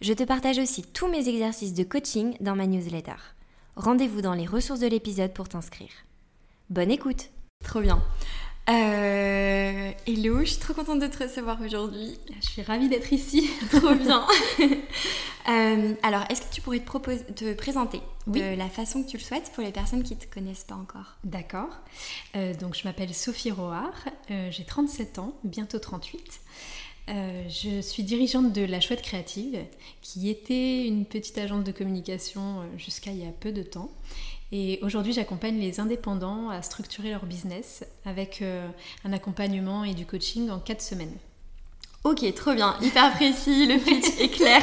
Je te partage aussi tous mes exercices de coaching dans ma newsletter. Rendez-vous dans les ressources de l'épisode pour t'inscrire. Bonne écoute Trop bien. Euh, hello, je suis trop contente de te recevoir aujourd'hui. Je suis ravie d'être ici. trop bien. Euh, alors, est-ce que tu pourrais te, te présenter de la façon que tu le souhaites pour les personnes qui ne te connaissent pas encore? D'accord. Euh, donc, je m'appelle Sophie Roard, j'ai 37 ans, bientôt 38. Je suis dirigeante de La Chouette Créative, qui était une petite agence de communication jusqu'à il y a peu de temps et aujourd'hui, j'accompagne les indépendants à structurer leur business avec euh, un accompagnement et du coaching en 4 semaines. Ok, trop bien, hyper précis, le pitch est clair.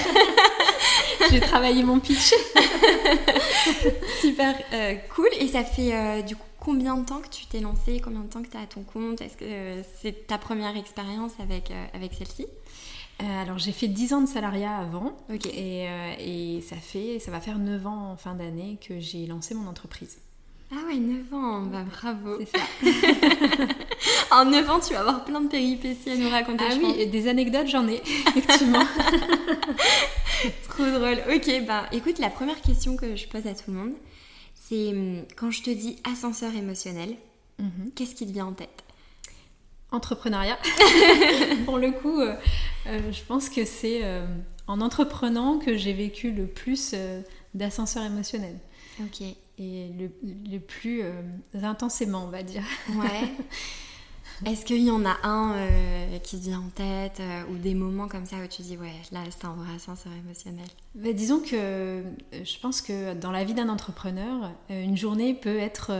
J'ai travaillé mon pitch. Super euh, cool. Et ça fait euh, du coup combien de temps que tu t'es lancé Combien de temps que tu à ton compte? Est-ce que c'est ta première expérience avec, avec celle-ci? Euh, alors j'ai fait 10 ans de salariat avant euh, et, ça, fait, ça va faire 9 ans en fin d'année que j'ai lancé mon entreprise. Ah ouais, 9 ans, bah bravo. C'est ça. en 9 ans, tu vas avoir plein de péripéties à nous raconter. Ah oui, des anecdotes, j'en ai, effectivement. Trop drôle. Ok, bah écoute, la première question que je pose à tout le monde, c'est hum, quand je te dis ascenseur émotionnel, mhm. qu'est-ce qui te vient en tête? Entrepreneuriat. Pour le coup, euh, euh, je pense que c'est euh, en entreprenant que j'ai vécu le plus d'ascenseur émotionnel. Ok. Et le, plus intensément, on va dire. Ouais. Est-ce qu'il y en a un qui te vient en tête ou des moments comme ça où tu dis ouais là c'est un vrai ascenseur émotionnel? Bah, Disons que je pense que dans la vie d'un entrepreneur, une journée peut être,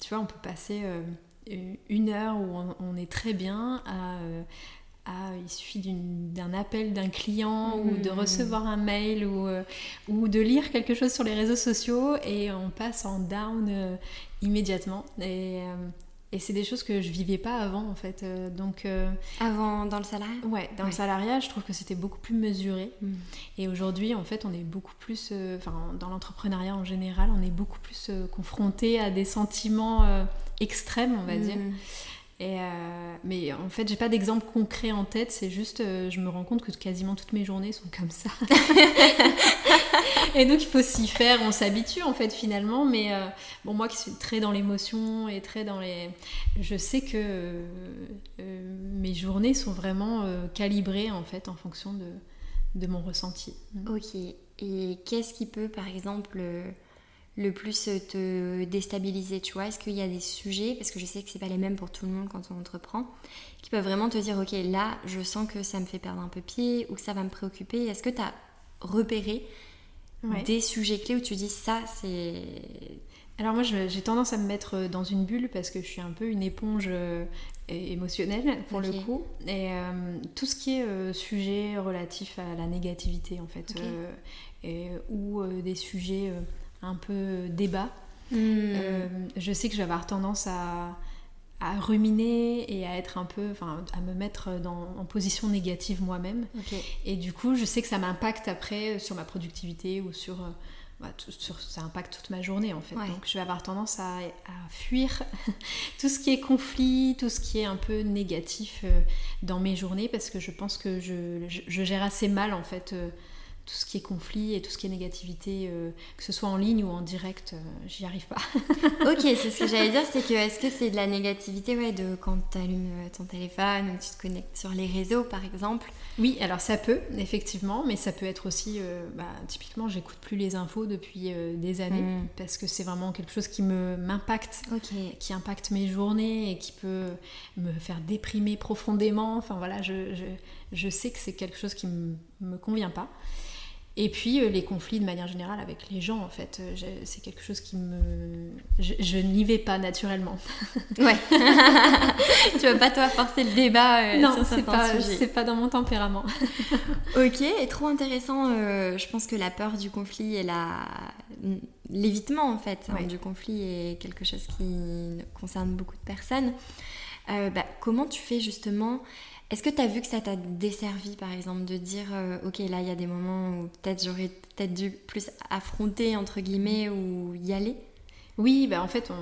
tu vois, on peut passer une heure où on, est très bien euh, à, il suffit d'un appel d'un client ou de mmh. recevoir un mail ou, euh, ou de lire quelque chose sur les réseaux sociaux et on passe en down euh, immédiatement. Et, et c'est des choses que je vivais pas avant en fait. donc avant dans le salariat. Ouais, dans le salariat, je trouve que c'était beaucoup plus mesuré. Mmh. Et aujourd'hui, en fait, on est beaucoup plus, enfin, dans l'entrepreneuriat en général, on est beaucoup plus confronté à des sentiments extrême, on va dire. Et euh, mais en fait, j'ai pas d'exemple concret en tête, c'est juste, euh, je me rends compte que quasiment toutes mes journées sont comme ça. et donc, il faut s'y faire, on s'habitue en fait finalement. Mais euh, bon, moi qui suis très dans l'émotion et très dans les. Je sais que mes journées sont vraiment calibrées en fait en fonction de, de mon ressenti. Ok. Et qu'est-ce qui peut, par exemple, le plus te déstabiliser, tu vois? Est-ce qu'il y a des sujets, parce que je sais que c'est pas les mêmes pour tout le monde quand on entreprend, qui peuvent vraiment te dire, ok, là, je sens que ça me fait perdre un peu pied ou que ça va me préoccuper. Est-ce que tu as repéré des sujets clés où tu dis, ça, c'est... Alors moi, j'ai tendance à me mettre dans une bulle parce que je suis un peu une éponge euh, émotionnelle pour le coup. Et euh, tout ce qui est euh, sujet relatif à la négativité, en fait, ou des sujets un peu débat. Hmm. Euh, je sais que je vais avoir tendance à, ruminer et à être un peu, enfin, à me mettre en position négative moi-même. Et du coup, je sais que ça m'impacte après sur ma productivité ou sur, euh, bah, sur, ça impacte toute ma journée en fait. Donc, je vais avoir tendance à, fuir tout ce qui est conflit, tout ce qui est un peu négatif euh, dans mes journées parce que je pense que je, je gère assez mal en fait tout ce qui est conflit et tout ce qui est négativité, euh, que ce soit en ligne ou en direct, euh, j'y arrive pas. ok, c'est ce que j'allais dire, c'est que est-ce que c'est de la négativité ouais, de quand tu allumes euh, ton téléphone ou tu te connectes sur les réseaux par exemple? Oui, alors ça peut, effectivement, mais ça peut être aussi, bah, typiquement, j'écoute plus les infos depuis des années hmm. parce que c'est vraiment quelque chose qui me m'impacte, qui impacte mes journées et qui peut me faire déprimer profondément. Enfin voilà, je, je, je sais que c'est quelque chose qui me, me convient pas. Et puis les conflits de manière générale avec les gens, en fait, c'est quelque chose qui me... Je, n'y vais pas naturellement. ouais. tu vas pas toi forcer le débat non, c'est pas, c'est pas dans mon tempérament. ok, et trop intéressant. je pense que la peur du conflit et la l'évitement en fait hein, du conflit est quelque chose qui concerne beaucoup de personnes. Euh, bah, comment tu fais justement Est-ce que tu as vu que ça t'a desservi par exemple de dire euh, ok là il y a des moments où peut-être j'aurais peut-être dû plus affronter entre guillemets ou y aller? Oui, bah en fait,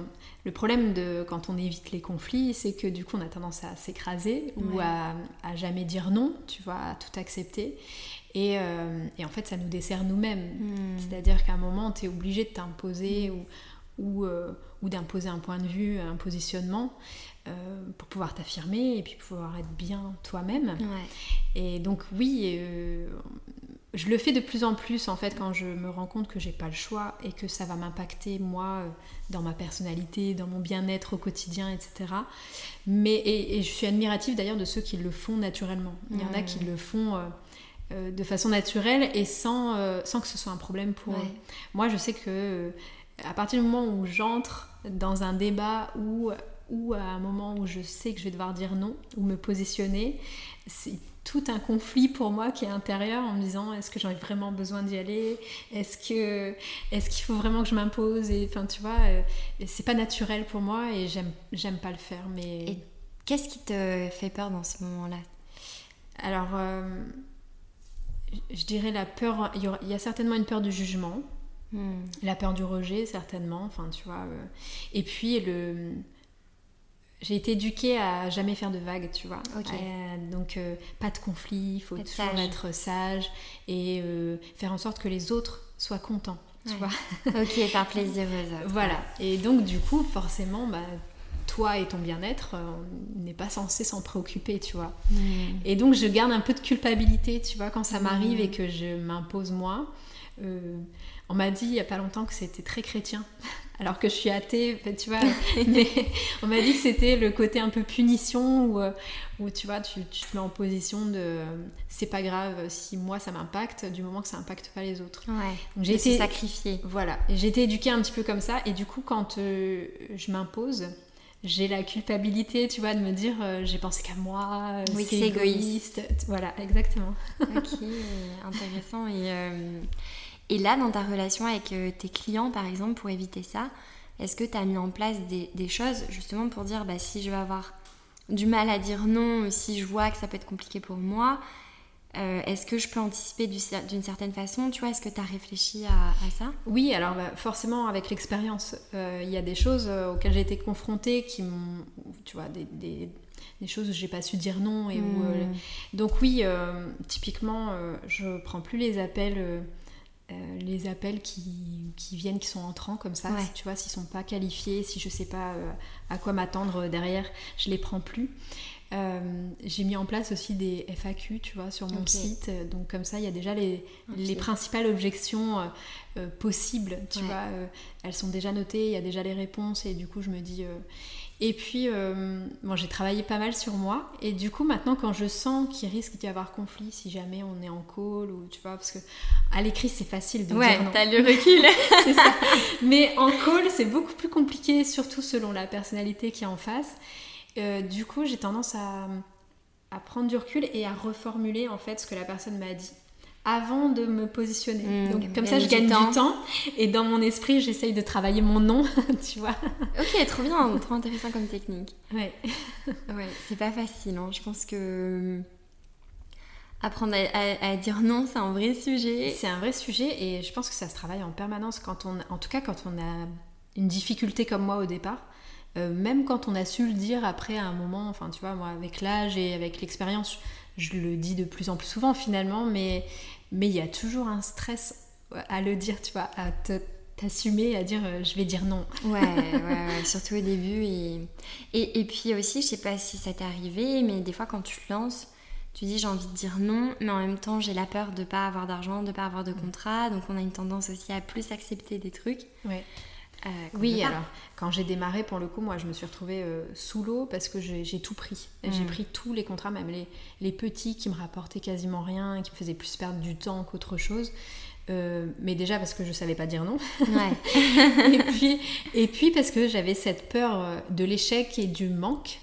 le problème de quand on évite les conflits, c'est que du coup, on a tendance à s'écraser ou à, à, jamais dire non, tu vois, à tout accepter. Euh, et, en fait, ça nous dessert nous-mêmes. Hmm. C'est-à-dire qu'à un moment, tu es obligé de t'imposer ou, ou, euh, ou d'imposer un point de vue, un positionnement euh, pour pouvoir t'affirmer et puis pouvoir être bien toi-même. Et donc, oui, je le fais de plus en plus en fait quand je me rends compte que j'ai pas le choix et que ça va m'impacter moi dans ma personnalité, dans mon bien-être au quotidien, etc. Mais et, je suis admirative d'ailleurs de ceux qui le font naturellement. Il y en a qui le font euh, de façon naturelle et sans, euh, sans que ce soit un problème pour eux. Moi, je sais que euh, à partir du moment où j'entre dans un débat ou, ou à un moment où je sais que je vais devoir dire non ou me positionner, c'est tout un conflit pour moi qui est intérieur en me disant est-ce que j'aurais vraiment besoin d'y aller? Est-ce que est-ce qu'il faut vraiment que je m'impose? Et enfin, tu vois, c'est pas naturel pour moi et j'aime j'aime pas le faire. Mais et qu'est-ce qui te fait peur dans ce moment-là? Alors je dirais la peur, il y, a certainement une peur du jugement, hmm. la peur du rejet certainement, enfin tu vois. Euh. et puis le, j'ai été éduquée à jamais faire de vagues, tu vois. Euh, donc euh, pas de conflit, il faut toujours être sage et faire en sorte que les autres soient contents, tu vois. ok, faire plaisir aux autres. Voilà. Et donc du coup, forcément, bah, toi et ton bien-être, euh, on n'est pas censé s'en préoccuper, tu vois. Mm. Et donc je garde un peu de culpabilité, tu vois, quand ça m'arrive mm. et que je m'impose moi. Euh, on m'a dit il y a pas longtemps que c'était très chrétien, alors que je suis athée, tu vois. mais on m'a dit que c'était le côté un peu punition où, euh, où tu vois, tu, te mets en position de c'est pas grave si moi ça m'impacte, du moment que ça impacte pas les autres. Ouais. Donc j'ai été sacrifiée. Voilà, j'ai été éduquée un petit peu comme ça, et du coup quand je m'impose, j'ai la culpabilité, tu vois, de me dire euh, j'ai pensé qu'à moi, euh, oui, c'est égoïste. Voilà, exactement. ok, intéressant. Et, euh, et là, dans ta relation avec tes clients, par exemple, pour éviter ça, est-ce que tu as mis en place des, des, choses justement pour dire bah, si je vais avoir du mal à dire non, si je vois que ça peut être compliqué pour moi, euh, est-ce que je peux anticiper d'une certaine façon Tu vois, est-ce que tu as réfléchi à, ça? Oui, alors bah, forcément, avec l'expérience, euh, il y a des choses euh, auxquelles j'ai été confrontée qui m'ont, tu vois, des, des, des choses où j'ai pas su dire non. Et hmm. donc oui, typiquement, je prends plus les appels. Les appels qui, qui, viennent, qui sont entrants comme ça, tu vois, s'ils sont pas qualifiés, si je sais pas à quoi m'attendre derrière, je les prends plus. Euh, j'ai mis en place aussi des FAQ, tu vois, sur mon site. Donc comme ça, il y a déjà les, les principales objections euh, euh, possibles, tu vois. elles sont déjà notées, il y a déjà les réponses et du coup, je me dis. Et puis, bon, j'ai travaillé pas mal sur moi et du coup, maintenant, quand je sens qu'il risque d'y avoir conflit, si jamais on est en call ou tu vois, parce que à l'écrit, c'est facile de ouais, dire non. t'as le recul. c'est ça. Mais en call, c'est beaucoup plus compliqué, surtout selon la personnalité qui est en face. Euh, du coup, j'ai tendance à, prendre du recul et à reformuler en fait ce que la personne m'a dit avant de me positionner. Hmm, Donc comme ça, je gagne du temps. et dans mon esprit, j'essaye de travailler mon nom, tu vois. Ok, trop bien, trop intéressant comme technique. Ouais. ouais, c'est pas facile. Hein. Je pense que apprendre à, dire non, c'est un vrai sujet. C'est un vrai sujet et je pense que ça se travaille en permanence quand on, en tout cas quand on a une difficulté comme moi au départ. Euh, même quand on a su le dire après un moment, enfin tu vois, moi avec l'âge et avec l'expérience, je le dis de plus en plus souvent finalement, mais mais il y a toujours un stress à le dire, tu vois, à t'assumer, à dire euh, je vais dire non. Ouais, ouais, surtout au début. Et, et, et, puis aussi, je sais pas si ça t'est arrivé, mais des fois quand tu te lances, tu dis j'ai envie de dire non, mais en même temps j'ai la peur de pas avoir d'argent, de pas avoir de contrat, donc on a une tendance aussi à plus accepter des trucs. Ouais. Oui, alors quand j'ai démarré, pour le coup, moi je me suis retrouvée sous l'eau parce que j'ai tout pris. J'ai mm. pris tous les contrats, même les, les, petits qui me rapportaient quasiment rien qui me faisaient plus perdre du temps qu'autre chose. mais déjà parce que je savais pas dire non. Ouais. et, puis, et puis parce que j'avais cette peur de l'échec et du manque.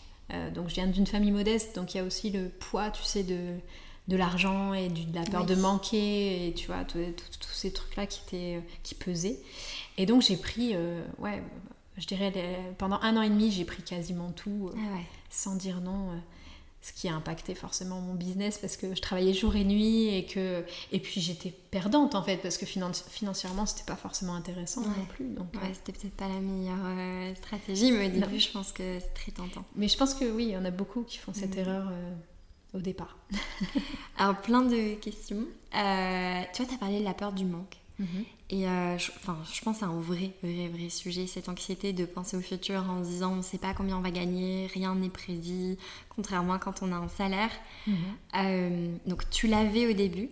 donc je viens d'une famille modeste, donc il y a aussi le poids, tu sais, de, de l'argent et de la peur de manquer et tu vois tous ces trucs là qui étaient qui pesaient. Et donc j'ai pris euh, ouais je dirais pendant un an et demi j'ai pris quasiment tout euh, ah sans dire non euh, ce qui a impacté forcément mon business parce que je travaillais jour et nuit et que et puis j'étais perdante en fait parce que financièrement c'était pas forcément intéressant non plus donc ouais, c'était peut-être pas la meilleure stratégie mais au début je pense que c'est très tentant. Mais je pense que oui il y en a beaucoup qui font cette mm. erreur au départ Alors, plein de questions. Euh, tu vois, tu as parlé de la peur du manque. Mhm. Et euh, je, enfin, je pense à un vrai, vrai, vrai sujet, cette anxiété de penser au futur en se disant on ne sait pas combien on va gagner, rien n'est prédit, contrairement à quand on a un salaire. Mhm. Euh, donc tu l'avais au début,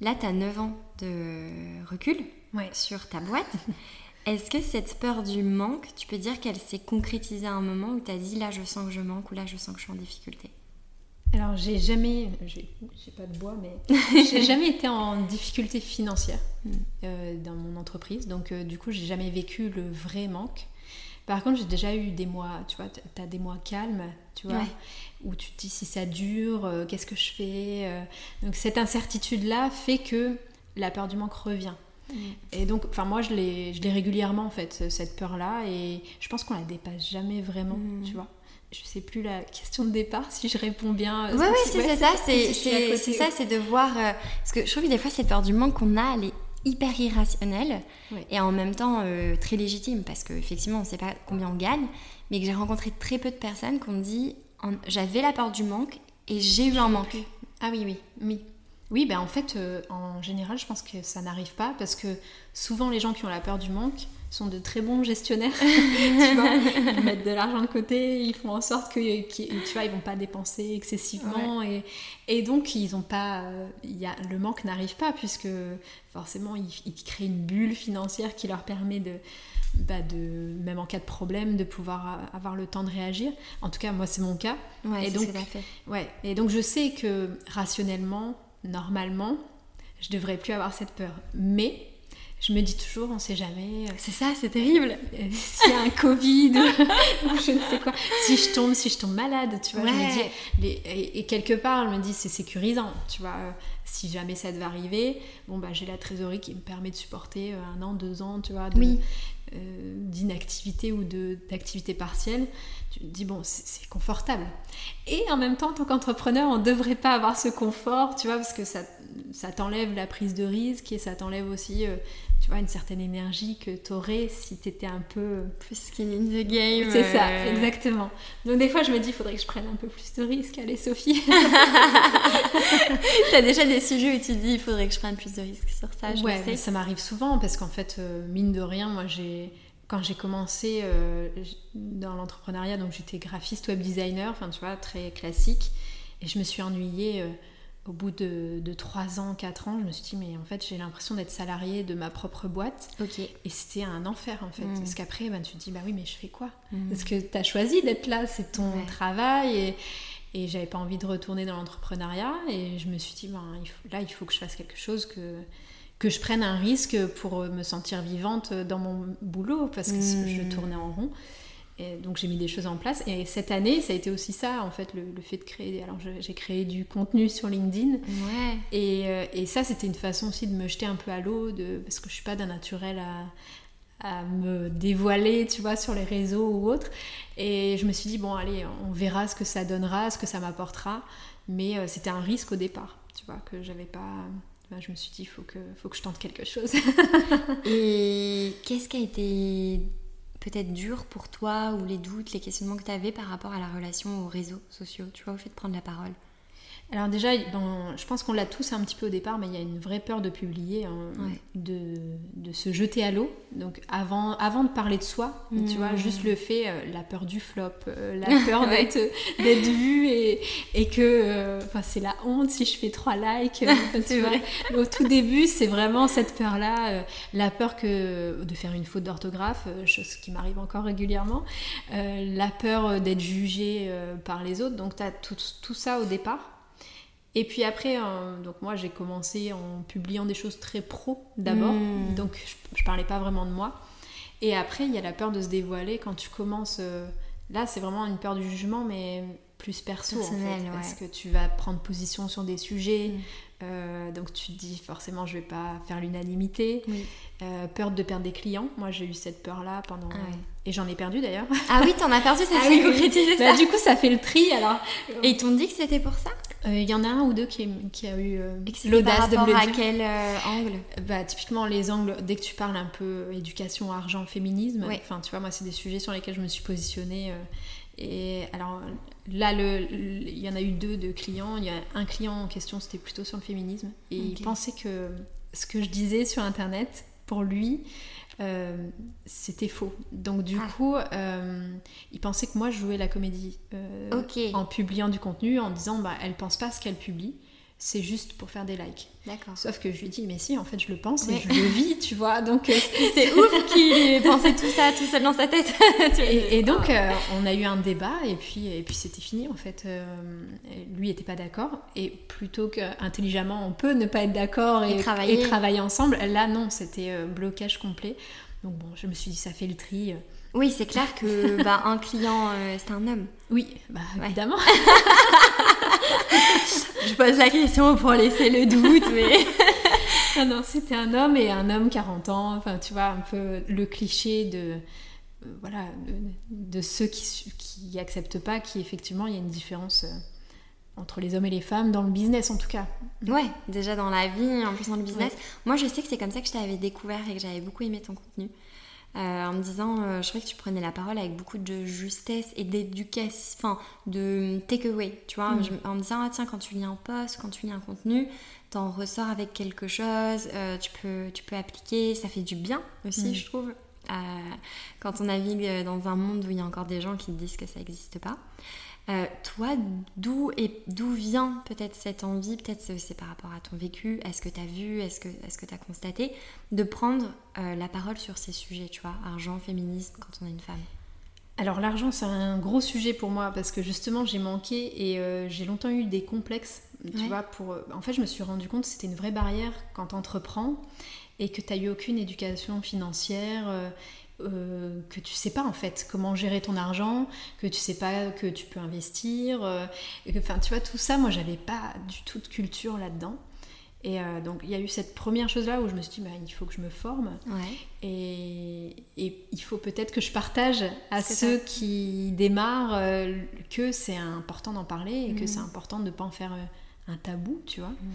là tu as 9 ans de recul sur ta boîte. Est-ce que cette peur du manque, tu peux dire qu'elle s'est concrétisée à un moment où tu as dit là je sens que je manque ou là je sens que je suis en difficulté? Alors, j'ai jamais, j'ai pas de bois, mais j'ai jamais été en difficulté financière euh, dans mon entreprise. Donc, euh, du coup, j'ai jamais vécu le vrai manque. Par contre, j'ai déjà eu des mois, tu vois, tu as des mois calmes, tu vois, où tu te dis si ça dure, euh, qu'est-ce que je fais. donc, cette incertitude-là fait que la peur du manque revient. Hmm. Et donc, enfin, moi, je l'ai régulièrement, en fait, cette peur-là, et je pense qu'on la dépasse jamais vraiment, hmm. tu vois je sais plus la question de départ si je réponds bien. Oui, oui, c'est ça, c'est ça, c'est de voir. Euh, parce que je trouve que des fois, cette peur du manque qu'on a, elle est hyper irrationnelle et en même temps euh, très légitime parce qu'effectivement, on ne sait pas combien on gagne, mais que j'ai rencontré très peu de personnes qui ont dit j'avais la peur du manque et j'ai eu un manque. Ah oui, oui, oui. Oui, ben en fait, euh, en général, je pense que ça n'arrive pas parce que souvent les gens qui ont la peur du manque, sont de très bons gestionnaires. tu vois, ils mettent de l'argent de côté, ils font en sorte que, tu vois, ils vont pas dépenser excessivement et, et, donc ils ont pas, y a, le manque n'arrive pas puisque forcément ils, créent une bulle financière qui leur permet de, bah de, même en cas de problème, de pouvoir avoir le temps de réagir. En tout cas, moi, c'est mon cas. Ouais, et donc, fait. Ouais, et donc je sais que rationnellement, normalement, je devrais plus avoir cette peur. Mais je me dis toujours, on sait jamais. Euh, c'est ça, c'est terrible. Euh, s'il y a un Covid, ou je ne sais quoi. Si je tombe, si je tombe malade, tu vois. Je me dis, et, quelque part, je me dis, c'est sécurisant, tu vois. Euh, si jamais ça devait arriver, bon, bah, j'ai la trésorerie qui me permet de supporter un an, deux ans, tu vois, d'inactivité ou d'activité partielle. Tu te dis, bon, c'est confortable. Et en même temps, en tant qu'entrepreneur, on ne devrait pas avoir ce confort, tu vois, parce que ça, ça t'enlève la prise de risque et ça t'enlève aussi vois, une certaine énergie que tu aurais si tu étais un peu plus skin in the game. C'est ça, euh. exactement. Donc des fois, je me dis, il faudrait que je prenne un peu plus de risques. Allez, Sophie. tu as déjà des sujets où tu dis, il faudrait que je prenne plus de risques sur ça. Je ouais, ça m'arrive souvent parce qu'en fait, euh, mine de rien, moi, j'ai quand j'ai commencé euh, dans l'entrepreneuriat, donc j'étais graphiste, web designer, enfin tu vois, très classique, et je me suis ennuyée au bout de, de 3 ans, 4 ans, je me suis dit, mais en fait, j'ai l'impression d'être salariée de ma propre boîte. Et c'était un enfer, en fait. Mm. Parce qu'après, ben, tu te dis, bah oui, mais je fais quoi mm. Parce que tu as choisi d'être là, c'est ton travail. Et, et j'avais pas envie de retourner dans l'entrepreneuriat. Et je me suis dit, ben, là, il faut que je fasse quelque chose que que je prenne un risque pour me sentir vivante dans mon boulot parce que je mm. tournais en rond donc j'ai mis des choses en place. Et cette année, ça a été aussi ça, en fait, le, fait de créer. Alors j'ai créé du contenu sur LinkedIn. Ouais. Et, euh, et ça, c'était une façon aussi de me jeter un peu à l'eau, parce que je suis pas d'un naturel à, à, me dévoiler, tu vois, sur les réseaux ou autres. Et je me suis dit, bon, allez, on verra ce que ça donnera, ce que ça m'apportera. Mais euh, c'était un risque au départ, tu vois, que j'avais pas. je me suis dit, il faut que, faut que je tente quelque chose. et qu'est-ce qui a été peut-être dur pour toi ou les doutes, les questionnements que tu avais par rapport à la relation aux réseaux sociaux, tu vois, au fait de prendre la parole alors déjà, je pense qu'on l'a tous un petit peu au départ, mais il y a une vraie peur de publier, hein, de, de se jeter à l'eau. Donc avant, avant de parler de soi, tu vois, juste le fait, euh, la peur du flop, euh, la peur d'être d'être vue et, et que euh, c'est la honte si je fais trois likes. Au tout début, c'est vraiment cette peur-là, la peur que de faire une faute d'orthographe, chose qui m'arrive encore régulièrement, la peur d'être jugée par les autres. Donc tu as tout, tout ça au départ. Et puis après, euh, donc moi j'ai commencé en publiant des choses très pro d'abord, hmm. donc je, parlais pas vraiment de moi. Et après, il y a la peur de se dévoiler quand tu commences. Euh, là, c'est vraiment une peur du jugement, mais plus perso en fait, parce que tu vas prendre position sur des sujets. Hmm. Euh, donc tu te dis forcément je vais pas faire l'unanimité. peur de perdre des clients. Moi j'ai eu cette peur là pendant ah et j'en ai perdu d'ailleurs. Ah oui, t'en as perdu, ça ah s'est concrétisé bah, du coup, ça fait le tri alors. Et ils t'ont dit que c'était pour ça? Il euh, y en a un ou deux qui, qui a eu euh, l'audace de me le à quel euh, angle? Bah typiquement les angles. Dès que tu parles un peu éducation, argent, féminisme. Enfin, tu vois, moi c'est des sujets sur lesquels je me suis positionnée. et alors là, il y en a eu deux de clients. Il y a un client en question, c'était plutôt sur le féminisme, et il pensait que ce que je disais sur internet, pour lui, euh, c'était faux. Donc du ah. coup, euh, il pensait que moi je jouais la comédie euh, en publiant du contenu, en disant bah elle pense pas ce qu'elle publie c'est juste pour faire des likes. D'accord. Sauf que je lui dis, mais si, en fait, je le pense et je le vis, tu vois. Donc, euh, c'est ouf qu'il pensait tout ça tout seul dans sa tête. et, donc, euh, on a eu un débat et puis, et puis c'était fini, en fait. Euh, lui n'était pas d'accord. Et plutôt qu'intelligemment, on peut ne pas être d'accord et, travailler. et, travailler. ensemble, là, non, c'était blocage complet. Donc, bon, je me suis dit, ça fait le tri. Oui, c'est clair que bah, un client, c'est un homme. Oui, bah, évidemment. je pose la question pour laisser le doute, mais. ah non, c'était un homme et un homme 40 ans, enfin, tu vois, un peu le cliché de. Euh, voilà, de, ceux qui, qui acceptent pas qu'effectivement il y a une différence euh, entre les hommes et les femmes, dans le business en tout cas. Ouais, déjà dans la vie, en plus dans le business. Moi je sais que c'est comme ça que je t'avais découvert et que j'avais beaucoup aimé ton contenu. Euh, en me disant, euh, je trouvais que tu prenais la parole avec beaucoup de justesse et d'éducation, enfin de takeaway, tu vois, mm. en me disant, ah, tiens, quand tu lis un post, quand tu lis un contenu, t'en ressors avec quelque chose, euh, tu, peux, tu peux appliquer, ça fait du bien aussi, mm. je trouve, quand on navigue dans un monde où il y a encore des gens qui disent que ça n'existe pas. Euh, toi, d'où et d'où vient peut-être cette envie, peut-être c'est par rapport à ton vécu, est-ce que tu as vu, est-ce que est-ce que tu as constaté de prendre euh, la parole sur ces sujets, tu vois, argent, féminisme quand on est une femme? Alors l'argent c'est un gros sujet pour moi parce que justement j'ai manqué et euh, j'ai longtemps eu des complexes, tu vois, pour en fait je me suis rendu compte que c'était une vraie barrière quand tu entreprends et que tu n'as eu aucune éducation financière euh, que tu sais pas en fait comment gérer ton argent, que tu sais pas que tu peux investir, euh, enfin tu vois tout ça, moi j'avais pas du tout de culture là-dedans. Et euh, donc il y a eu cette première chose là où je me suis dit bah, il faut que je me forme et, et, il faut peut-être que je partage à ceux qui démarrent que c'est important d'en parler et que mmh. c'est important de ne pas en faire un tabou, tu vois. Mmh.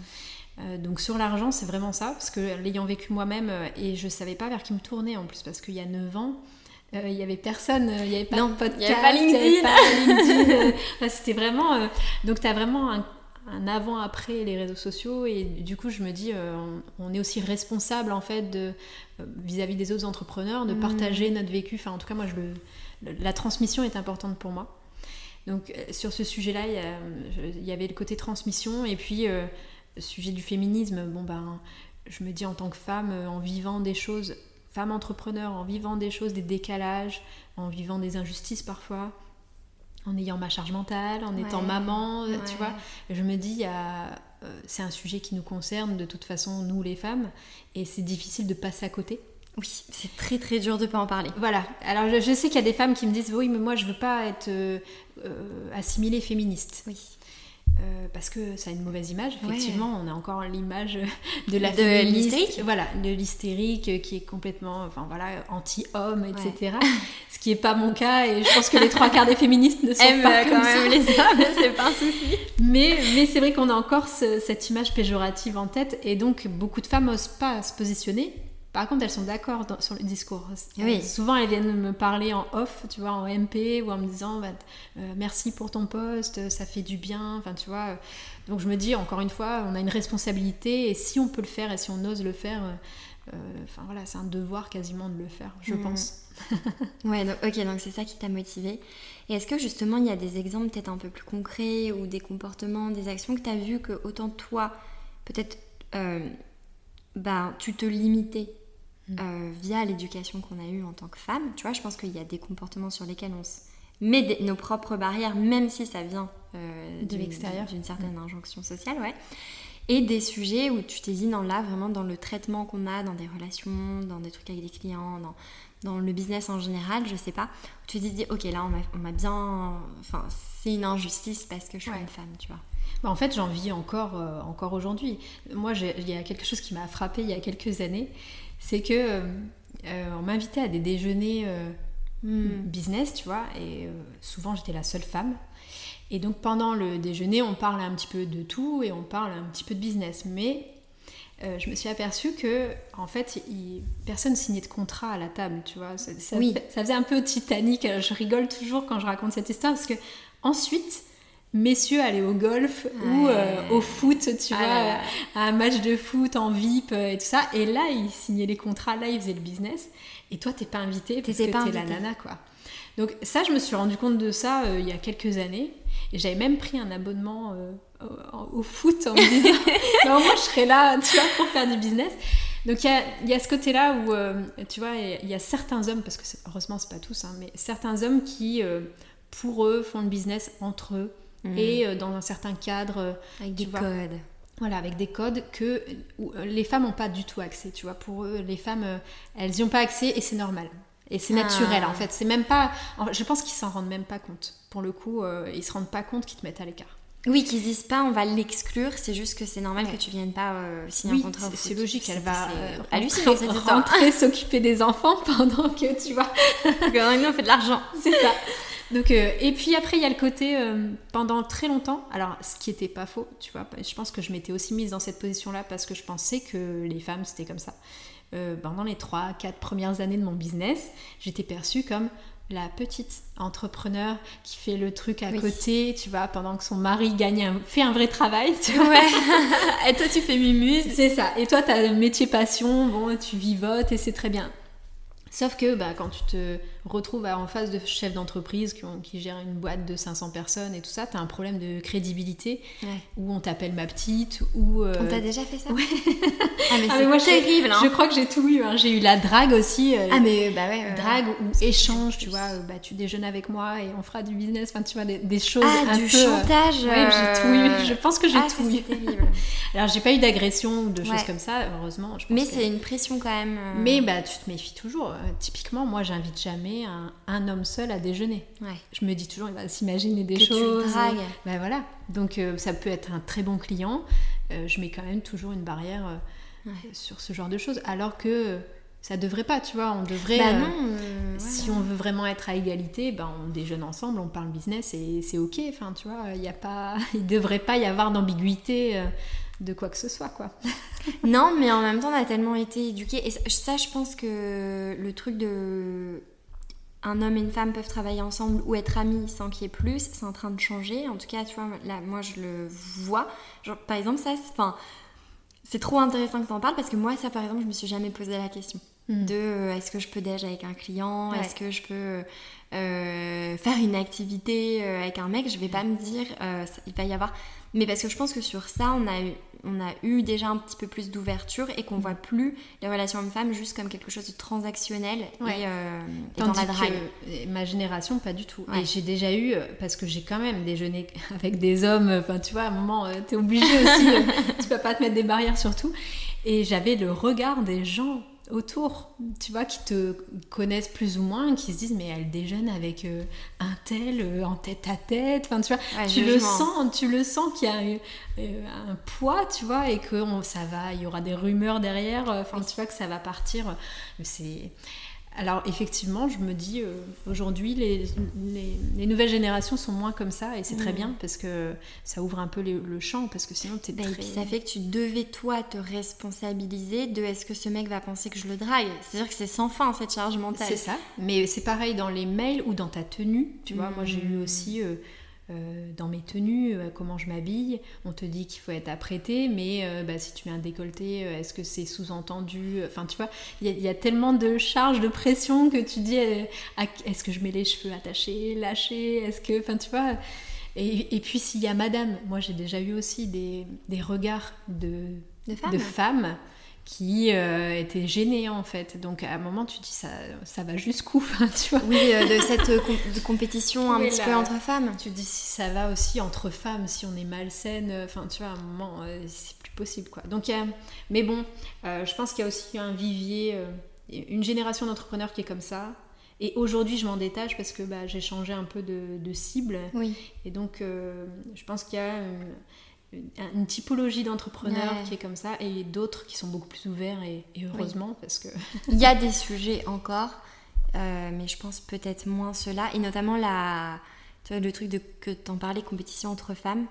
Euh, donc sur l'argent, c'est vraiment ça, parce que l'ayant vécu moi-même, euh, et je savais pas vers qui me tourner en plus, parce qu'il y a 9 ans, euh, il y avait personne, il n'y avait pas de podcast, il n'y avait pas LinkedIn. C'était vraiment... donc tu as vraiment un, avant-après les réseaux sociaux, et du coup je me dis, on, est aussi responsable en fait de vis-à-vis des autres entrepreneurs, de mm. partager notre vécu. Enfin en tout cas moi, je le, la transmission est importante pour moi. Donc sur ce sujet-là, il y, avait le côté transmission, et puis sujet du féminisme, bon ben, je me dis en tant que femme, euh, en vivant des choses, femme entrepreneur, en vivant des choses, des décalages, en vivant des injustices parfois, en ayant ma charge mentale, en étant maman, euh, tu vois, je me dis, euh, c'est un sujet qui nous concerne de toute façon, nous les femmes, et c'est difficile de passer à côté. Oui, c'est très très dur de pas en parler. Voilà. Alors je, sais qu'il y a des femmes qui me disent oui, mais moi je veux pas être assimilée féministe. Oui. Euh, parce que ça a une mauvaise image. Effectivement, on a encore l'image de la de l'hystérique. Voilà, de l'hystérique qui est complètement, enfin voilà, anti-homme, etc. Ce qui n'est pas mon cas et je pense que les trois quarts des féministes ne sont pas comme ça. les hommes, c'est pas un souci. Mais, mais c'est vrai qu'on a encore cette image péjorative en tête et donc beaucoup de femmes n'osent pas se positionner par contre, elles sont d'accord sur le discours. Oui. Souvent, elles viennent me parler en off, tu vois, en MP, ou en me disant bah, euh, merci pour ton poste, ça fait du bien. Enfin, tu vois. Donc, je me dis, encore une fois, on a une responsabilité, et si on peut le faire, et si on ose le faire, Enfin voilà, c'est un devoir quasiment de le faire, je mm. pense. ouais, donc, ok, donc c'est ça qui t'a motivé. Et est-ce que justement il y a des exemples peut-être un peu plus concrets ou des comportements, des actions que tu as vu que autant toi, peut-être, bah, tu te limitais mm. via l'éducation qu'on a eue en tant que femme Tu vois, je pense qu'il y a des comportements sur lesquels on se met nos propres barrières, même si ça vient de l'extérieur, d'une certaine mm. injonction sociale, ouais et des sujets où tu t'es dit non là vraiment dans le traitement qu'on a dans des relations, dans des trucs avec des clients, dans, dans le business en général, je sais pas, tu te dis ok là on m'a bien, enfin c'est une injustice parce que je suis une femme, tu vois. Bah, en fait j'en vis encore, euh, encore aujourd'hui. Moi il y a quelque chose qui m'a frappé il y a quelques années, c'est que euh, on m'invitait à des déjeuners hmm. business, tu vois, et euh, souvent j'étais la seule femme. Et donc pendant le déjeuner, on parle un petit peu de tout et on parle un petit peu de business. Mais euh, je me suis aperçue que en fait, il, personne signait de contrat à la table, tu vois. Ça, oui. ça faisait un peu Titanic. Je rigole toujours quand je raconte cette histoire parce que ensuite, messieurs allaient au golf ou euh, au foot, tu ah vois, à un match de foot en VIP euh, et tout ça. Et là, ils signaient les contrats, là, ils faisaient le business. Et toi, t'es pas invité parce que t'es la nana, quoi. Donc ça, je me suis rendu compte de ça il y a quelques années. Et j'avais même pris un abonnement euh, au, foot en me disant, non, moi je serais là, tu vois, pour faire du business. Donc il y a, y a, ce côté-là où, euh, tu vois, il y, a certains hommes, parce que heureusement c'est pas tous, hein, mais certains hommes qui, euh, pour eux, font le business entre eux mmh. et dans un certain cadre. Avec des codes. Voilà, avec des codes que les femmes n'ont pas du tout accès, tu vois. Pour eux, les femmes, elles n'y ont pas accès et c'est normal. Et c'est naturel en ah. fait. C'est même pas. Je pense qu'ils s'en rendent même pas compte. Pour le coup, euh, ils se rendent pas compte qu'ils te mettent à l'écart. Oui, qu'ils disent pas on va l'exclure, c'est juste que c'est normal que tu viennes pas euh, signer un contrat. C'est logique, elle va euh, rentrer s'occuper des enfants pendant que tu vois. on fait de l'argent. C'est ça. Donc, euh, et puis après, il y a le côté, pendant très longtemps, alors ce qui était pas faux, tu vois, je pense que je m'étais aussi mise dans cette position-là parce que je pensais que les femmes, c'était comme ça. Pendant les 3-4 premières années de mon business, j'étais perçue comme la petite entrepreneur qui fait le truc à côté, tu vois, pendant que son mari gagne fait un vrai travail, tu vois. Ouais. et toi, tu fais mimuse. C'est ça. Et toi, tu as le métier passion, bon, tu vivotes et c'est très bien. Sauf que bah, quand tu te retrouves en face de chefs d'entreprise qui, qui, gèrent une boîte de 500 personnes et tout ça, tu as un problème de crédibilité où on t'appelle ma petite ou... Euh, on t'a déjà fait ça Ouais. ah mais ah, c'est terrible hein. Je crois que j'ai tout eu. Hein. J'ai eu la drague aussi. Euh, ah mais bah ouais. drague ou échange, tu vois, euh, bah, tu déjeunes avec moi et on fera du business, enfin tu vois, des, choses ah, un du chantage Ouais, j'ai tout eu. Je pense que j'ai ah, tout eu. terrible. Alors j'ai pas eu d'agression ou de choses comme ça, heureusement. mais c'est une pression quand même. Mais bah tu te méfies toujours. typiquement, moi j'invite jamais un, homme seul à déjeuner. Je me dis toujours, il va s'imaginer des choses. Tu dragues. Ben voilà. Donc euh, ça peut être un très bon client. Euh, je mets quand même toujours une barrière euh, sur ce genre de choses. Alors que ça devrait pas, tu vois. On devrait. Bah non, si on veut vraiment être à égalité, ben on déjeune ensemble, on parle business et c'est ok. Enfin, tu vois, il y a pas, il devrait pas y avoir d'ambiguïté de quoi que ce soit, quoi. non, mais en même temps, on a tellement été éduqués. Et ça, je pense que le truc de un homme et une femme peuvent travailler ensemble ou être amis sans qu'il y ait plus, c'est en train de changer. En tout cas, tu vois, là, moi, je le vois. Genre, par exemple, ça, enfin, c'est trop intéressant que tu en parles parce que moi, ça, par exemple, je me suis jamais posé la question hmm. de euh, est-ce que je peux déj avec un client, est-ce que je peux euh, faire une activité euh, avec un mec? Je vais pas me dire, il va y avoir mais parce que je pense que sur ça, on a eu, on a eu déjà un petit peu plus d'ouverture et qu'on voit plus les relations hommes-femmes juste comme quelque chose de transactionnel et, euh, dans la drague. ma génération, pas du tout. Et j'ai déjà eu, euh, parce que j'ai quand même déjeuné avec des hommes, enfin tu vois, à un moment, tu t'es obligé aussi, tu peux pas te mettre des barrières sur tout. Et j'avais le regard des gens autour, tu vois, qui te connaissent plus ou moins, qui se disent mais elle déjeune avec euh, un tel euh, en tête à tête, enfin tu vois, tu le sens, tu le sens qu'il y a euh, un poids, tu vois, et que ça va, il y aura des rumeurs derrière, enfin tu vois que ça va partir, c'est alors effectivement, je me dis, euh, aujourd'hui, les, les, nouvelles générations sont moins comme ça, et c'est très mm. bien, parce que ça ouvre un peu le champ, parce que sinon, tu es bah, Et puis ça fait que tu devais, toi, te responsabiliser de est-ce que ce mec va penser que je le drague C'est-à-dire que c'est sans fin, cette charge mentale. C'est ça, mais c'est pareil dans les mails ou dans ta tenue, tu vois, moi j'ai eu mm. aussi... Euh, euh, dans mes tenues, euh, comment je m'habille. On te dit qu'il faut être apprêté, mais euh, bah, si tu mets un décolleté, est-ce que c'est sous-entendu Enfin, tu vois, il y, a tellement de charges, de pression que tu dis est-ce que je mets les cheveux attachés, lâchés Est-ce que. Enfin, tu vois. Et, puis s'il y a madame, moi j'ai déjà eu aussi des, regards de, de femmes qui euh, était gênée en fait. Donc à un moment tu dis ça, ça va jusqu'où tu vois Oui, euh, de cette euh, compétition un petit peu entre femmes. Tu dis si ça va aussi entre femmes, si on est malsaine, enfin tu vois, à un moment c'est plus possible quoi. Donc mais bon, je pense qu'il y a aussi un vivier, une génération d'entrepreneurs qui est comme ça. Et aujourd'hui, je m'en détache parce que bah, j'ai changé un peu de, de cible. Oui. Et donc, je pense qu'il y a une typologie d'entrepreneurs qui est comme ça et d'autres qui sont beaucoup plus ouverts et, heureusement parce que il y a des sujets encore euh, mais je pense peut-être moins cela et notamment la tu vois, le truc de que t'en parlais compétition entre femmes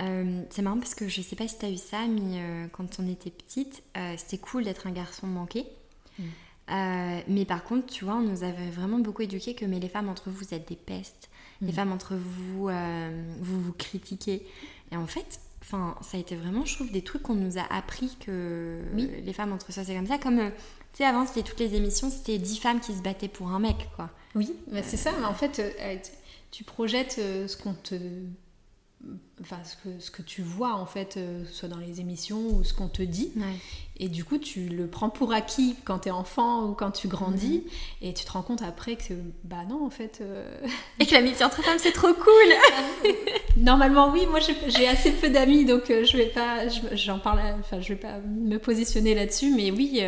euh, c'est marrant parce que je sais pas si tu as eu ça mais euh, quand on était petite c'était cool d'être un garçon manqué. Mm. mais par contre tu vois on nous avait vraiment beaucoup éduqué que mais les femmes entre vous vous êtes des pestes. Les mm. femmes entre vous vous vous critiquez. Et en fait Enfin, ça a été vraiment, je trouve, des trucs qu'on nous a appris que les femmes entre soi, c'est comme ça. Comme, euh, tu sais, avant, c'était toutes les émissions, c'était 10 femmes qui se battaient pour un mec, quoi. Oui, bah, c'est ça. Mais en fait, euh, tu projettes ce qu'on te enfin ce que, ce que tu vois en fait euh, soit dans les émissions ou ce qu'on te dit. Et du coup tu le prends pour acquis quand tu es enfant ou quand tu grandis. Et tu te rends compte après que bah non en fait euh, et que l'amitié entre femmes c'est trop cool. Normalement oui. Moi j'ai assez peu d'amis donc euh, je vais pas j'en parle enfin je vais pas me positionner là-dessus. Mais oui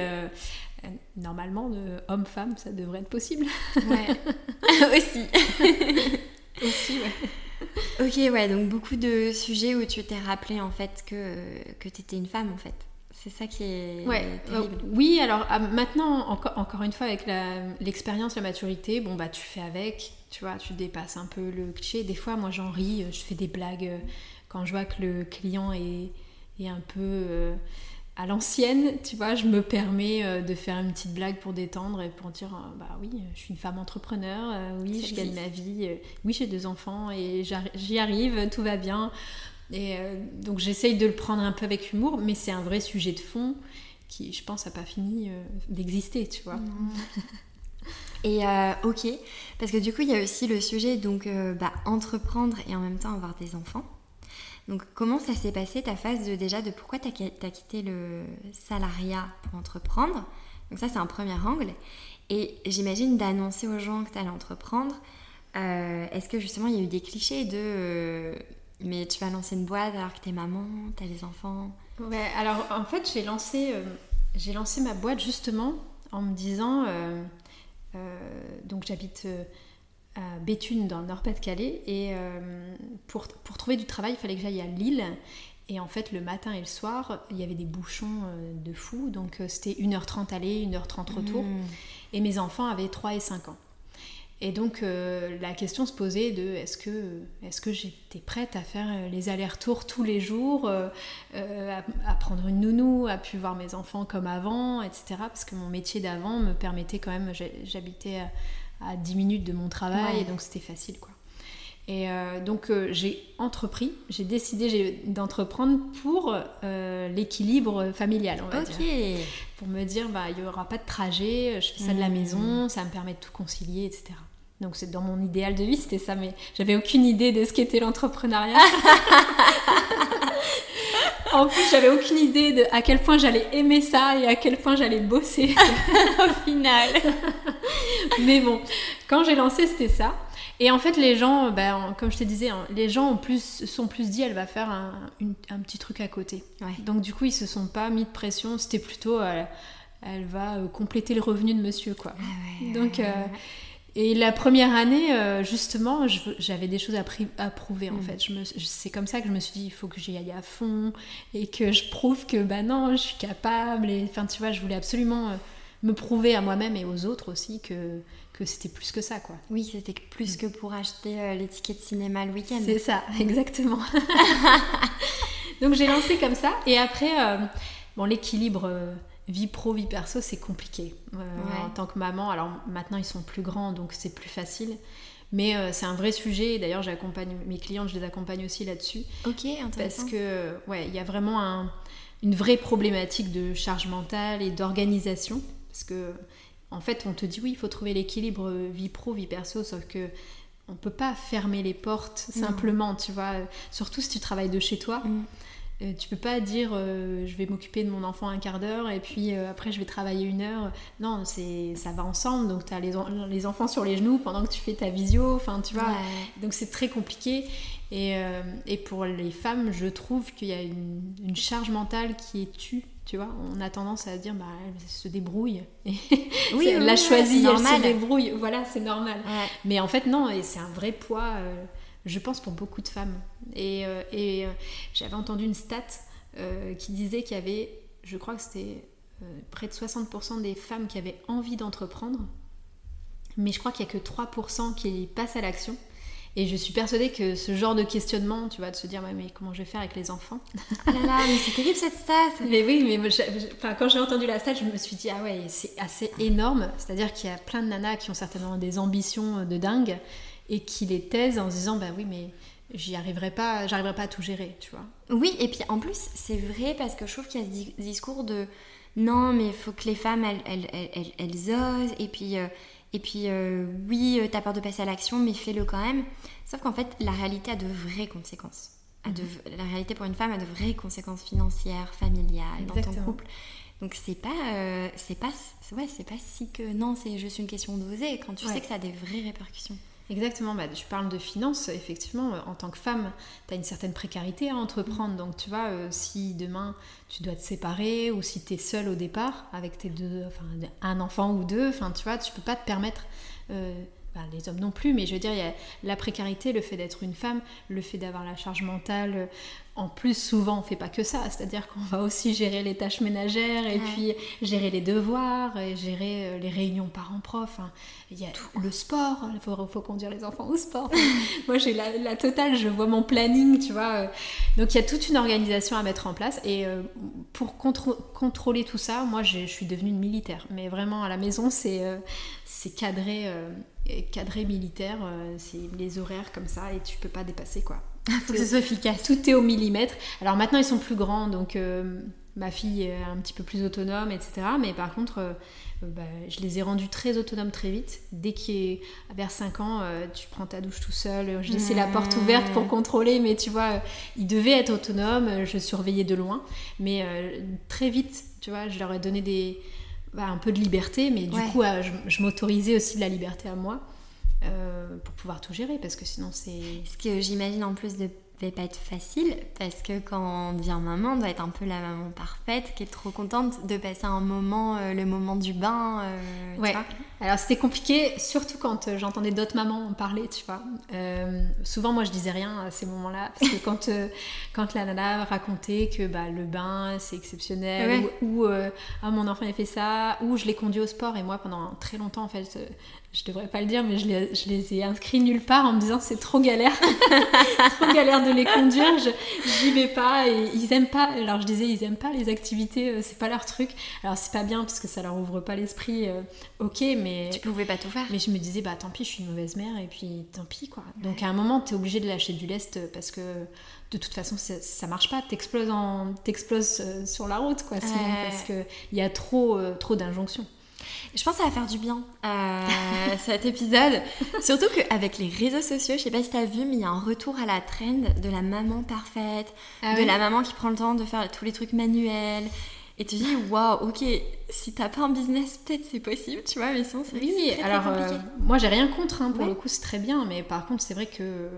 normalement homme-femme ça devrait être possible. Ouais. Aussi. Aussi ouais ok, ouais, donc beaucoup de sujets où tu t'es rappelé en fait que, que tu étais une femme en fait. C'est ça qui est ouais. Euh, oui, alors ah, maintenant, encore, encore une fois, avec l'expérience, la, maturité, bon, bah tu fais avec, tu vois, tu dépasses un peu le cliché. Des fois, moi j'en ris, je fais des blagues euh, quand je vois que le client est, est un peu. Euh, à l'ancienne, tu vois, je me permets euh, de faire une petite blague pour détendre et pour dire, euh, bah oui, je suis une femme entrepreneur, euh, oui, je gagne ma vie, oui, j'ai deux enfants et j'y arrive, tout va bien. Et donc j'essaye de le prendre un peu avec humour, mais c'est un vrai sujet de fond qui, je pense, n'a pas fini d'exister, tu vois. Et ok, parce que du coup, il y a aussi le sujet, donc, bah, entreprendre et en même temps avoir des enfants. Donc comment ça s'est passé ta phase de déjà de pourquoi tu as, quitté le salariat pour entreprendre? Donc ça c'est un premier angle. Et j'imagine d'annoncer aux gens que tu allais entreprendre. Euh, est-ce que justement il y a eu des clichés de euh, mais tu vas lancer une boîte alors que t'es maman, t'as des enfants? Ouais, alors en fait j'ai lancé, euh, j'ai lancé ma boîte justement en me disant donc j'habite à Béthune dans le Nord-Pas-de-Calais et euh, pour, pour, trouver du travail il fallait que j'aille à Lille et en fait le matin et le soir il y avait des bouchons euh, de fou donc euh, c'était 1h30 aller 1h30 retour mmh. et mes enfants avaient 3 et 5 ans et donc la question se posait de est-ce que, est que j'étais prête à faire les allers-retours tous les jours, à, à, prendre une nounou, à pu voir mes enfants comme avant, etc. Parce que mon métier d'avant me permettait quand même, j'habitais à 10 minutes de mon travail, et donc c'était facile quoi. Et euh, donc euh, j'ai entrepris, j'ai décidé d'entreprendre pour euh, l'équilibre familial, on va dire. Pour me dire, bah, il n'y aura pas de trajet, je fais ça de la mmh. maison, ça me permet de tout concilier, etc. Donc c'est dans mon idéal de vie, c'était ça, mais j'avais aucune idée de ce qu'était l'entrepreneuriat. en plus, j'avais aucune idée de à quel point j'allais aimer ça et à quel point j'allais bosser au final. Mais bon, quand j'ai lancé, c'était ça. Et en fait, les gens, ben, comme je te disais, hein, les gens ont plus, sont plus dit, elle va faire un, un petit truc à côté. Donc du coup, ils se sont pas mis de pression. C'était plutôt, euh, elle va euh, compléter le revenu de monsieur, quoi. Ah Donc euh, et la première année, euh, justement, j'avais des choses à, prouver en mm. fait. C'est comme ça que je me suis dit, il faut que j'y aille à fond et que je prouve que bah non, je suis capable. Et enfin, tu vois, je voulais absolument me prouver à moi-même et aux autres aussi que, que c'était plus que ça, quoi. Oui, c'était plus mm. que pour acheter euh, les tickets de cinéma le week-end. C'est ça, exactement. Donc j'ai lancé comme ça et après, bon, l'équilibre vie pro, vie perso, c'est compliqué. Euh, en tant que maman, alors maintenant ils sont plus grands, donc c'est plus facile. Mais euh, c'est un vrai sujet. D'ailleurs, j'accompagne mes clientes, je les accompagne aussi là-dessus. Ok, intéressant. Parce que, ouais, il y a vraiment une vraie problématique de charge mentale et d'organisation. Parce que, en fait, on te dit oui, il faut trouver l'équilibre vie pro, vie perso, sauf que on peut pas fermer les portes simplement, tu vois. Surtout si tu travailles de chez toi. Mm. Euh, tu peux pas dire euh, je vais m'occuper de mon enfant un quart d'heure et puis euh, après je vais travailler une heure. Non, c'est ça va ensemble. Donc tu as les, les, enfants sur les genoux pendant que tu fais ta visio. Enfin, tu vois. Donc c'est très compliqué. Et, et, pour les femmes, je trouve qu'il y a une, une, charge mentale qui est tue. Tu vois, on a tendance à dire bah elle se débrouille. oui, elle l'a choisi, elle se débrouille. Voilà, c'est normal. Mais en fait non, et c'est un vrai poids je pense pour beaucoup de femmes. Et, euh, euh, j'avais entendu une stat euh, qui disait qu'il y avait, je crois que c'était près de 60% des femmes qui avaient envie d'entreprendre, mais je crois qu'il n'y a que 3% qui passent à l'action. Et je suis persuadée que ce genre de questionnement, tu vois, de se dire, mais comment je vais faire avec les enfants Ah là là, mais c'est terrible cette stat. Mais oui, mais quand j'ai entendu la stat, je me suis dit, ah ouais, c'est assez énorme. C'est-à-dire qu'il y a plein de nanas qui ont certainement des ambitions de dingue et qui les taisent en se disant bah oui mais j'y arriverai pas j'arriverai pas à tout gérer tu vois. Oui et puis en plus c'est vrai parce que je trouve qu'il y a ce discours de non mais il faut que les femmes elles, elles, elles, elles osent. Et puis euh, et puis euh, oui euh, t'as peur de passer à l'action mais fais-le quand même. Sauf qu'en fait la réalité a de vraies conséquences. De, mhm. la réalité pour une femme a de vraies conséquences financières familiales dans ton couple. Donc c'est pas c'est pas ouais c'est pas si que non c'est juste une question d'oser quand tu sais que ça a des vraies répercussions Exactement, bah, tu parles de finances, effectivement, euh, en tant que femme, tu as une certaine précarité à entreprendre. Donc tu vois, euh, si demain tu dois te séparer ou si tu es seule au départ avec tes deux, enfin, un enfant ou deux, enfin tu vois, tu peux pas te permettre euh, les hommes non plus, mais je veux dire, il y a la précarité, le fait d'être une femme, le fait d'avoir la charge mentale. En plus, souvent, on fait pas que ça, c'est-à-dire qu'on va aussi gérer les tâches ménagères et puis gérer les devoirs, et gérer euh, les réunions parents-prof. Hein. Il y a Tout. le sport, il faut, faut, conduire les enfants au sport. moi, j'ai la, totale, je vois mon planning, tu vois. Euh. Donc, il y a toute une organisation à mettre en place. Et euh, pour contrôler tout ça, moi, je suis devenue une militaire. Mais vraiment, à la maison, c'est c'est cadré cadré militaire, euh, c'est les horaires comme ça et tu peux pas dépasser quoi. Faut que ce soit efficace. Tout est au millimètre. Alors maintenant ils sont plus grands donc euh, ma fille est un petit peu plus autonome etc. Mais par contre euh, bah, je les ai rendus très autonomes très vite. Dès qu'il vers 5 ans, tu prends ta douche tout seul. Je laissais la porte ouverte pour contrôler, mais tu vois, ils devaient être autonomes. Je surveillais de loin. Mais très vite, tu vois, je leur ai donné des, bah, un peu de liberté, mais du coup, euh, je, m'autorisais aussi de la liberté à moi euh, pour pouvoir tout gérer, parce que sinon c'est... Ce que j'imagine en plus de va pas être facile parce que quand on devient maman, on doit être un peu la maman parfaite qui est trop contente de passer un moment, euh, le moment du bain. Euh, ouais. Alors c'était compliqué, surtout quand euh, j'entendais d'autres mamans en parler, tu vois. souvent, moi, je disais rien à ces moments-là parce que quand, quand la nana racontait que bah, le bain c'est exceptionnel ou, ah, mon enfant a fait ça, ou je l'ai conduit au sport et moi pendant très longtemps en fait je devrais pas le dire, mais je les, je les, ai inscrits nulle part en me disant c'est trop galère, trop galère de les conduire, j'y vais pas et ils aiment pas. Alors je disais ils aiment pas les activités, euh, c'est pas leur truc. Alors c'est pas bien parce que ça leur ouvre pas l'esprit, euh, ok, mais tu pouvais pas tout faire. Mais je me disais bah tant pis, je suis une mauvaise mère et puis tant pis quoi. Donc à un moment tu es obligé de lâcher du lest parce que de toute façon ça, ça marche pas, t'exploses en euh, sur la route quoi, sinon, parce que il y a trop trop d'injonctions. Je pense que ça va faire du bien euh, cet épisode. Surtout qu'avec les réseaux sociaux, je sais pas si tu as vu, mais il y a un retour à la trend de la maman parfaite, ah de la maman qui prend le temps de faire tous les trucs manuels. Et tu dis, waouh, ok, si t'as pas un business, peut-être c'est possible, tu vois, mais sinon c'est Oui, alors euh, moi j'ai rien contre, hein, pour le coup c'est très bien, mais par contre c'est vrai que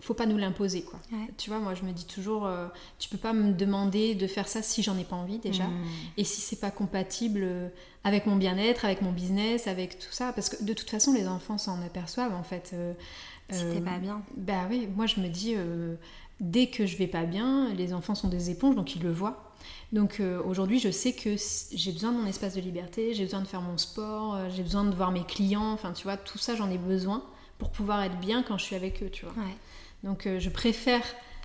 faut pas nous l'imposer quoi. Tu vois, moi je me dis toujours, euh, tu peux pas me demander de faire ça si j'en ai pas envie déjà, hmm. et si c'est pas compatible euh, avec mon bien-être, avec mon business, avec tout ça, parce que de toute façon les enfants s'en aperçoivent en fait. Euh, si t'es pas bien. Bah oui, moi je me dis, dès que je vais pas bien, les enfants sont des éponges donc ils le voient. Donc aujourd'hui, je sais que j'ai besoin de mon espace de liberté, j'ai besoin de faire mon sport, j'ai besoin de voir mes clients, enfin tu vois, tout ça j'en ai besoin pour pouvoir être bien quand je suis avec eux, tu vois. Ouais. Donc euh, je préfère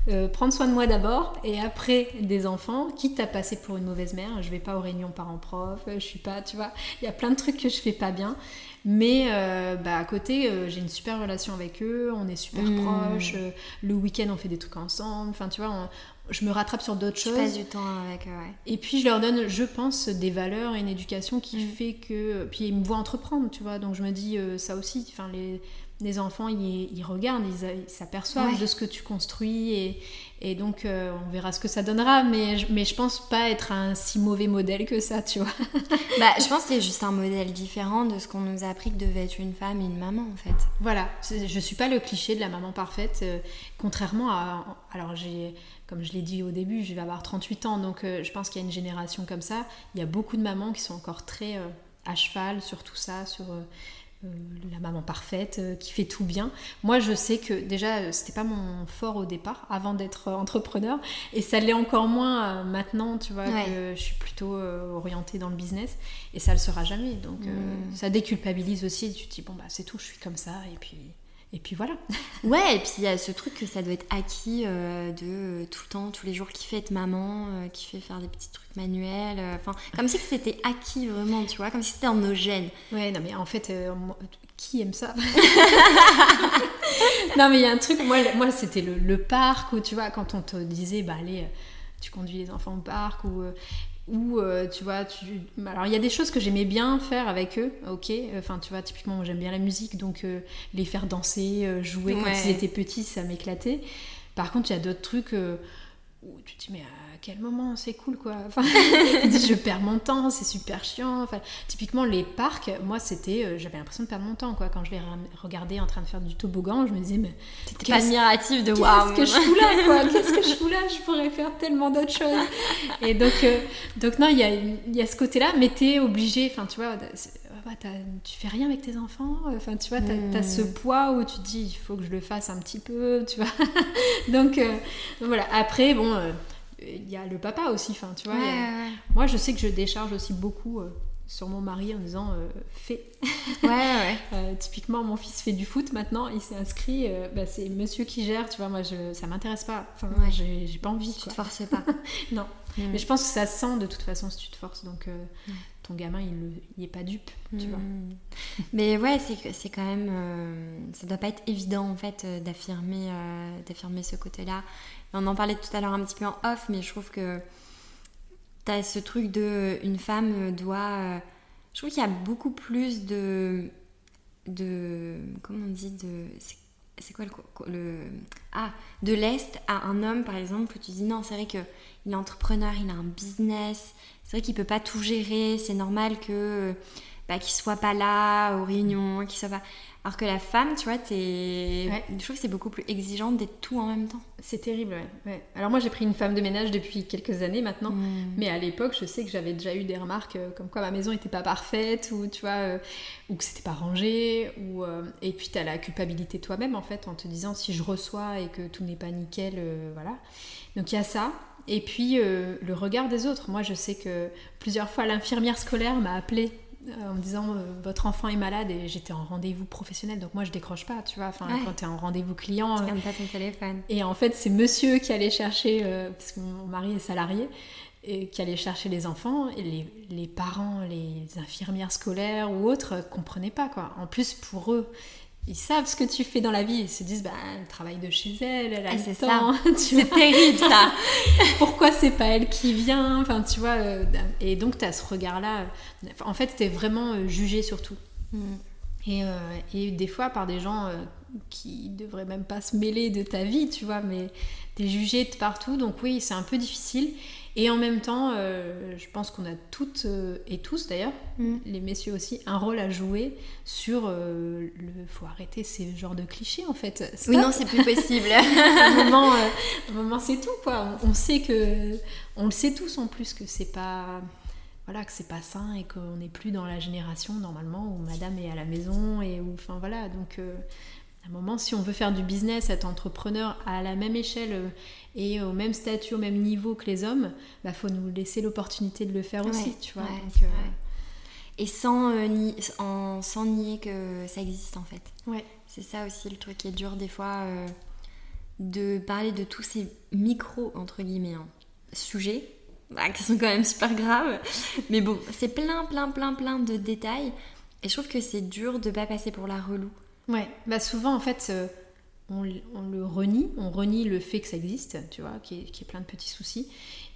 euh, prendre soin de moi d'abord et après des enfants, quitte à passer pour une mauvaise mère. Je vais pas aux réunions parents-prof, je suis pas, tu vois, il y a plein de trucs que je fais pas bien. Mais euh, bah, à côté, euh, j'ai une super relation avec eux, on est super Mm. proches. euh, le week-end, on fait des trucs ensemble. Enfin, tu vois, on- je me rattrape sur d'autres choses. passes du temps avec eux, ouais. Et puis je leur donne, je pense, des valeurs et une éducation qui Mm. fait que. Puis ils me voient entreprendre, tu vois. Donc je me dis euh, ça aussi. Enfin, les, les enfants, ils, ils regardent, ils s'aperçoivent Ouais. de ce que tu construis. Et, et donc euh, on verra ce que ça donnera. Mais je, mais je pense pas être un si mauvais modèle que ça, tu vois. Bah, je pense que c'est juste un modèle différent de ce qu'on nous a appris que devait être une femme et une maman, en fait. Voilà, je suis pas le cliché de la maman parfaite, euh, contrairement à... Alors j'ai, comme je l'ai dit au début, je vais avoir 38 ans, donc euh, je pense qu'il y a une génération comme ça. Il y a beaucoup de mamans qui sont encore très à cheval sur tout ça, sur euh, la maman parfaite, euh, qui fait tout bien. Moi je sais que déjà, euh, c'était pas mon fort au départ, avant d'être entrepreneur, et ça l'est encore moins euh, maintenant, tu vois, Ouais. que je suis plutôt orientée dans le business, et ça le sera jamais. Donc Mm. ça déculpabilise aussi, tu te dis, bon bah c'est tout, je suis comme ça, et puis... Et puis voilà. Ouais, et puis il y a ce truc que ça doit être acquis euh, de euh, tout le temps, tous les jours, qui fait être maman, euh, qui fait faire des petits trucs manuels. Enfin, comme si c'était acquis vraiment, tu vois, comme si c'était dans nos gènes. Ouais, non, mais en fait, qui aime ça? Non, mais il y a un truc, moi, moi c'était le, le parc où, tu vois, quand on te disait, bah allez, tu conduis les enfants au parc ou. Ou euh, tu vois, tu... alors il y a des choses que j'aimais bien faire avec eux, ok. Enfin, tu vois, typiquement, j'aime bien la musique, donc euh, les faire danser, euh, jouer quand ils étaient petits, ça m'éclatait. Par contre, il y a d'autres trucs où tu te dis, mais quel moment c'est cool quoi enfin, Je perds mon temps, c'est super chiant. Enfin, typiquement, les parcs, moi c'était, euh, j'avais l'impression de perdre mon temps quoi. Quand je les regardais en train de faire du toboggan, je me disais, mais Qu'est-ce- admiratif de qu'est-ce waouh. que je fous là quoi? Qu'est-ce que je fous là? Je pourrais faire tellement d'autres choses. Et donc, euh, donc non, il y a, y a ce côté-là, mais t'es obligé, enfin tu vois, bah, t'as- tu fais rien avec tes enfants, enfin tu vois, t'as Mm. as ce poids où tu te dis, il faut que je le fasse un petit peu, tu vois? donc, euh, donc voilà, après, bon, euh, il y a le papa aussi, enfin tu vois. Ouais, il y a- ouais, Moi je sais que je décharge aussi beaucoup euh, sur mon mari en disant, euh, fais. ouais. ouais. Euh, typiquement, mon fils fait du foot maintenant, il s'est inscrit, bah, c'est monsieur qui gère, tu vois, moi je, ça m'intéresse pas, enfin Ouais. j'ai pas envie Tu quoi. te forces pas. Non. Mais je pense que ça se sent de toute façon si tu te forces, donc. Gamin il, le- il est pas dupe, tu vois. Mm. Mais ouais, c'est c'est quand même. euh, ça doit pas être évident en fait euh, d'affirmer euh, d'affirmer ce côté-là. On en parlait tout à l'heure un petit peu en off, mais je trouve que t'as ce truc de une femme doit. je trouve qu'il y a beaucoup plus de de comment on dit de c'est- quoi le, le ah de l'est à un homme par exemple où tu dis non c'est vrai que il est entrepreneur il a un business c'est vrai qu'il peut pas tout gérer c'est normal que bah, qu'il soit pas là aux réunions qu'il soit pas alors que la femme tu vois t'es Ouais. je trouve que c'est beaucoup plus exigeant d'être tout en même temps C'est terrible, ouais. ouais. Alors moi j'ai pris une femme de ménage depuis quelques années maintenant, Mm. mais à l'époque je sais que j'avais déjà eu des remarques euh, comme quoi ma maison était pas parfaite, ou tu vois, euh, ou que c'était pas rangé, ou, euh, et puis t'as la culpabilité toi-même en fait en te disant si je reçois et que tout n'est pas nickel, euh, voilà. Donc il y a ça. Et puis euh, le regard des autres. Moi je sais que plusieurs fois l'infirmière scolaire m'a appelée euh, en me disant euh, votre enfant est malade et j'étais en rendez-vous professionnel donc moi je décroche pas tu vois enfin Ouais. quand t'es en rendez-vous client tu euh, pas ton téléphone et en fait, c'est monsieur qui allait chercher, euh, parce que mon mari est salarié, et qui allait chercher les enfants, et les, les parents, les infirmières scolaires ou autres comprenaient pas, quoi. En plus, pour eux, ils savent ce que tu fais dans la vie, ils se disent, bah, elle travaille de chez elle, elle a Ah, le c'est temps, tu c'est terrible ça pourquoi c'est pas elle qui vient, enfin, tu vois. euh, et donc, tu as ce regard-là. En fait, tu es vraiment euh, jugé sur tout. Mm. Et, euh, et des fois par des gens euh, qui devraient même pas se mêler de ta vie, tu vois, mais t'es jugé de partout, donc oui, c'est un peu difficile. Et en même temps, euh, je pense qu'on a toutes euh, et tous d'ailleurs, Mm. les messieurs aussi, un rôle à jouer sur euh, le. Faut arrêter ces genres de clichés en fait. oui non c'est plus possible à un moment, euh, un moment, c'est tout quoi. On, on sait que, on le sait tous en plus que c'est pas, voilà, que c'est pas sain et qu'on n'est plus dans la génération normalement où Madame est à la maison et où, enfin voilà, donc. À un moment, si on veut faire du business, être entrepreneur à la même échelle euh, et au même statut, au même niveau que les hommes, bah faut nous laisser l'opportunité de le faire aussi, tu vois. ouais, donc, euh. Et sans, euh, ni- en- sans nier que ça existe en fait. ouais. C'est ça aussi le truc qui est dur des fois, euh, de parler de tous ces micros, entre guillemets, hein, sujets, bah, qui sont quand même super graves. Mais bon, c'est plein, plein, plein, plein de détails Et je trouve que c'est dur de pas passer pour la relou. Ouais, bah souvent en fait, euh, on, le renie, on renie le fait que ça existe, tu vois, qui est, plein de petits soucis.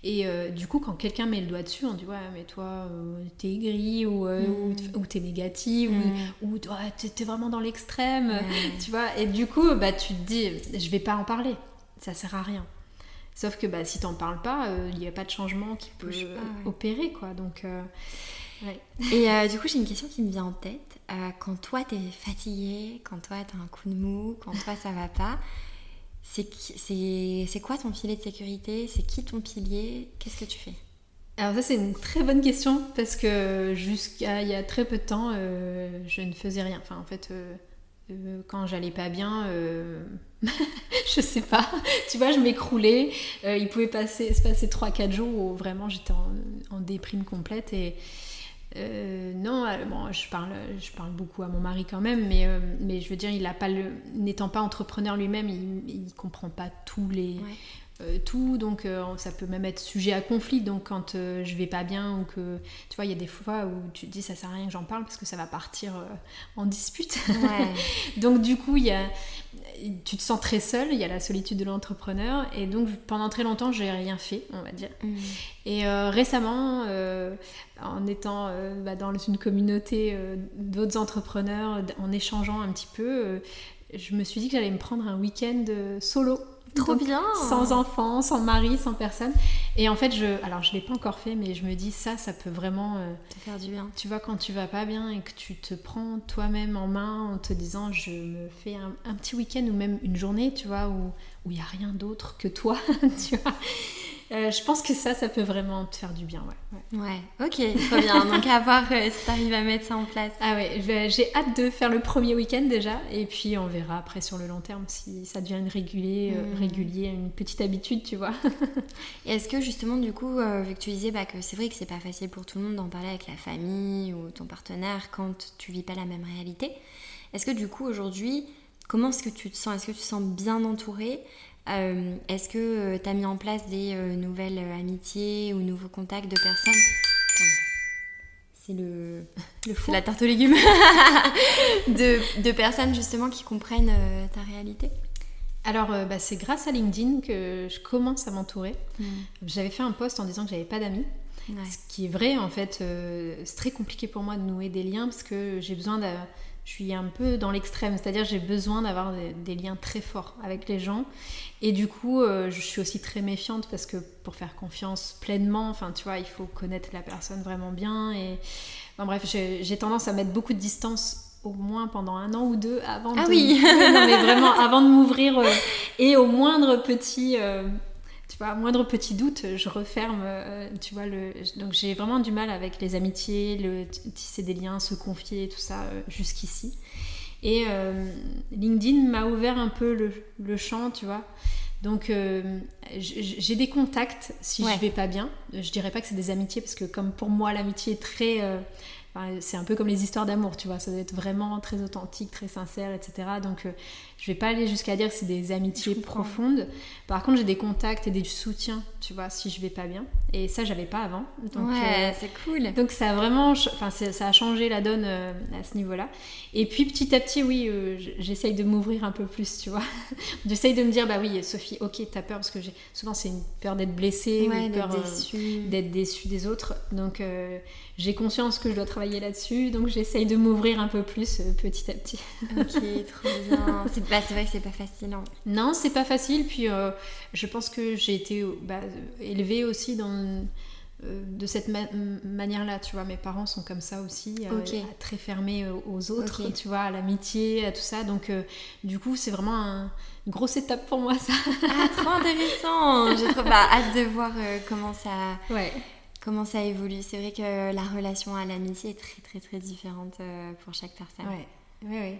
Et euh, du coup, quand quelqu'un met le doigt dessus, on dit ouais, mais toi, euh, t'es aigri ou, mm. ou, t'es négatif ou, mm. ou t'es vraiment dans l'extrême, tu vois. Et du coup, bah tu te dis, je vais pas en parler, ça sert à rien. Sauf que bah, si t'en parles pas, il n'y a pas de changement qui peut opérer, quoi. Donc et du coup, j'ai une question qui me vient en tête. Euh, quand toi, t'es fatigué, quand toi, t'as un coup de mou, quand toi, ça va pas, c'est quoi ton filet de sécurité? C'est qui ton pilier? Qu'est-ce que tu fais? Alors ça c'est une très bonne question parce que jusqu'à il y a très peu de temps euh, je ne faisais rien. Enfin en fait quand j'allais pas bien, je sais pas, tu vois je m'écroulais. il pouvait passer, se passer 3-4 jours où vraiment j'étais en, en, déprime complète et, euh, non, euh, je parle, je parle beaucoup à mon mari quand même, mais, euh, je veux dire, il pas n'étant pas entrepreneur lui-même, il, ne comprend pas tous les, tout, donc ça peut même être sujet à conflit. Donc quand je vais pas bien ou que, tu vois, il y a des fois où tu te dis ça sert à rien que j'en parle parce que ça va partir en dispute. donc du coup, y a, tu te sens très seul, il y a la solitude de l'entrepreneur, et donc pendant très longtemps, j'ai rien fait, on va dire. Mm. Et récemment en étant euh, bah, dans une communauté euh, d'autres entrepreneurs, en échangeant un petit peu, euh, je me suis dit que j'allais me prendre un week-end solo. Trop bien Sans enfant, sans mari, sans personne. Et en fait, je, alors je l'ai pas encore fait, mais je me dis ça, ça peut vraiment te faire du bien. Tu vois, quand tu vas pas bien et que tu te prends toi-même en main en te disant, je me fais un, petit week-end ou même une journée, tu vois, où il n'y a rien d'autre que toi, tu vois. Euh, je pense que ça, ça peut vraiment te faire du bien, ouais. Ouais, ok, très bien. Donc à voir euh, si tu arrives à mettre ça en place. Ah ouais, j'ai hâte de faire le premier week-end déjà, et puis on verra après sur le long terme si ça devient une régulier, euh, mm. régulier une petite habitude, tu vois. et est-ce que justement, du coup, vu que tu disais bah, que c'est vrai que c'est pas facile pour tout le monde d'en parler avec la famille ou ton partenaire quand tu vis pas la même réalité, est-ce que du coup aujourd'hui, comment est-ce que tu te sens? Est-ce que tu te sens bien entourée? Euh, est-ce que euh, tu as mis en place des euh, nouvelles amitiés ou nouveaux contacts de personnes? C'est le, le la tarte aux légumes. De, de, personnes justement qui comprennent ta réalité? Alors, bah, c'est grâce à LinkedIn que je commence à m'entourer. Hmm. J'avais fait un post en disant que j'avais pas d'amis. Ce qui est vrai, en fait, c'est très compliqué pour moi de nouer des liens parce que j'ai besoin de je suis un peu dans l'extrême, c'est-à-dire j'ai besoin d'avoir des, liens très forts avec les gens. Et du coup, euh, je suis aussi très méfiante parce que pour faire confiance pleinement, enfin tu vois, il faut connaître la personne vraiment bien. Et bref, j'ai tendance à mettre beaucoup de distance au moins pendant un an ou deux avant ah de... oui non, mais vraiment avant de m'ouvrir euh, et au moindre petit euh, tu vois, moindre petit doute, je referme, euh, tu vois, le... donc j'ai vraiment du mal avec les amitiés, le tisser des liens, se confier, tout ça, euh, jusqu'ici. Et euh, LinkedIn m'a ouvert un peu le, le champ, tu vois. Donc j'ai des contacts si je vais pas bien. Je dirais pas que c'est des amitiés parce que comme pour moi l'amitié est très c'est un peu comme les histoires d'amour, tu vois, ça doit être vraiment très authentique, très sincère, etc. Donc je vais pas aller jusqu'à dire que c'est des amitiés profondes. Par contre, j'ai des contacts et des soutiens, tu vois, si je vais pas bien. Et ça, j'avais pas avant. Donc, ouais, euh, c'est cool. Donc ça a vraiment, enfin, ça a changé la donne euh, à ce niveau-là. Et puis petit à petit, oui, euh, j'essaye de m'ouvrir un peu plus, tu vois. j'essaye de me dire, bah oui, Sophie, ok, t'as peur parce que j'ai souvent c'est une peur d'être blessée ou peur d'être déçue des autres. Donc j'ai conscience que je dois travailler là-dessus, donc j'essaye de m'ouvrir un peu plus petit à petit. ok, trop bien. Bah, c'est vrai que c'est pas facile. Hein. Non, c'est pas facile. Puis euh, je pense que j'ai été bah, élevée aussi dans, euh, de cette manière-là. Tu vois, mes parents sont comme ça aussi, euh, très fermés aux autres, tu vois, à l'amitié, à tout ça. Donc, du coup, c'est vraiment un, une grosse étape pour moi, ça. ah, trop intéressant J'ai trop bah, hâte de voir comment ça. Ouais comment ça évolue. C'est vrai que la relation à l'amitié est très très très différente pour chaque personne. Ouais, ouais, ouais.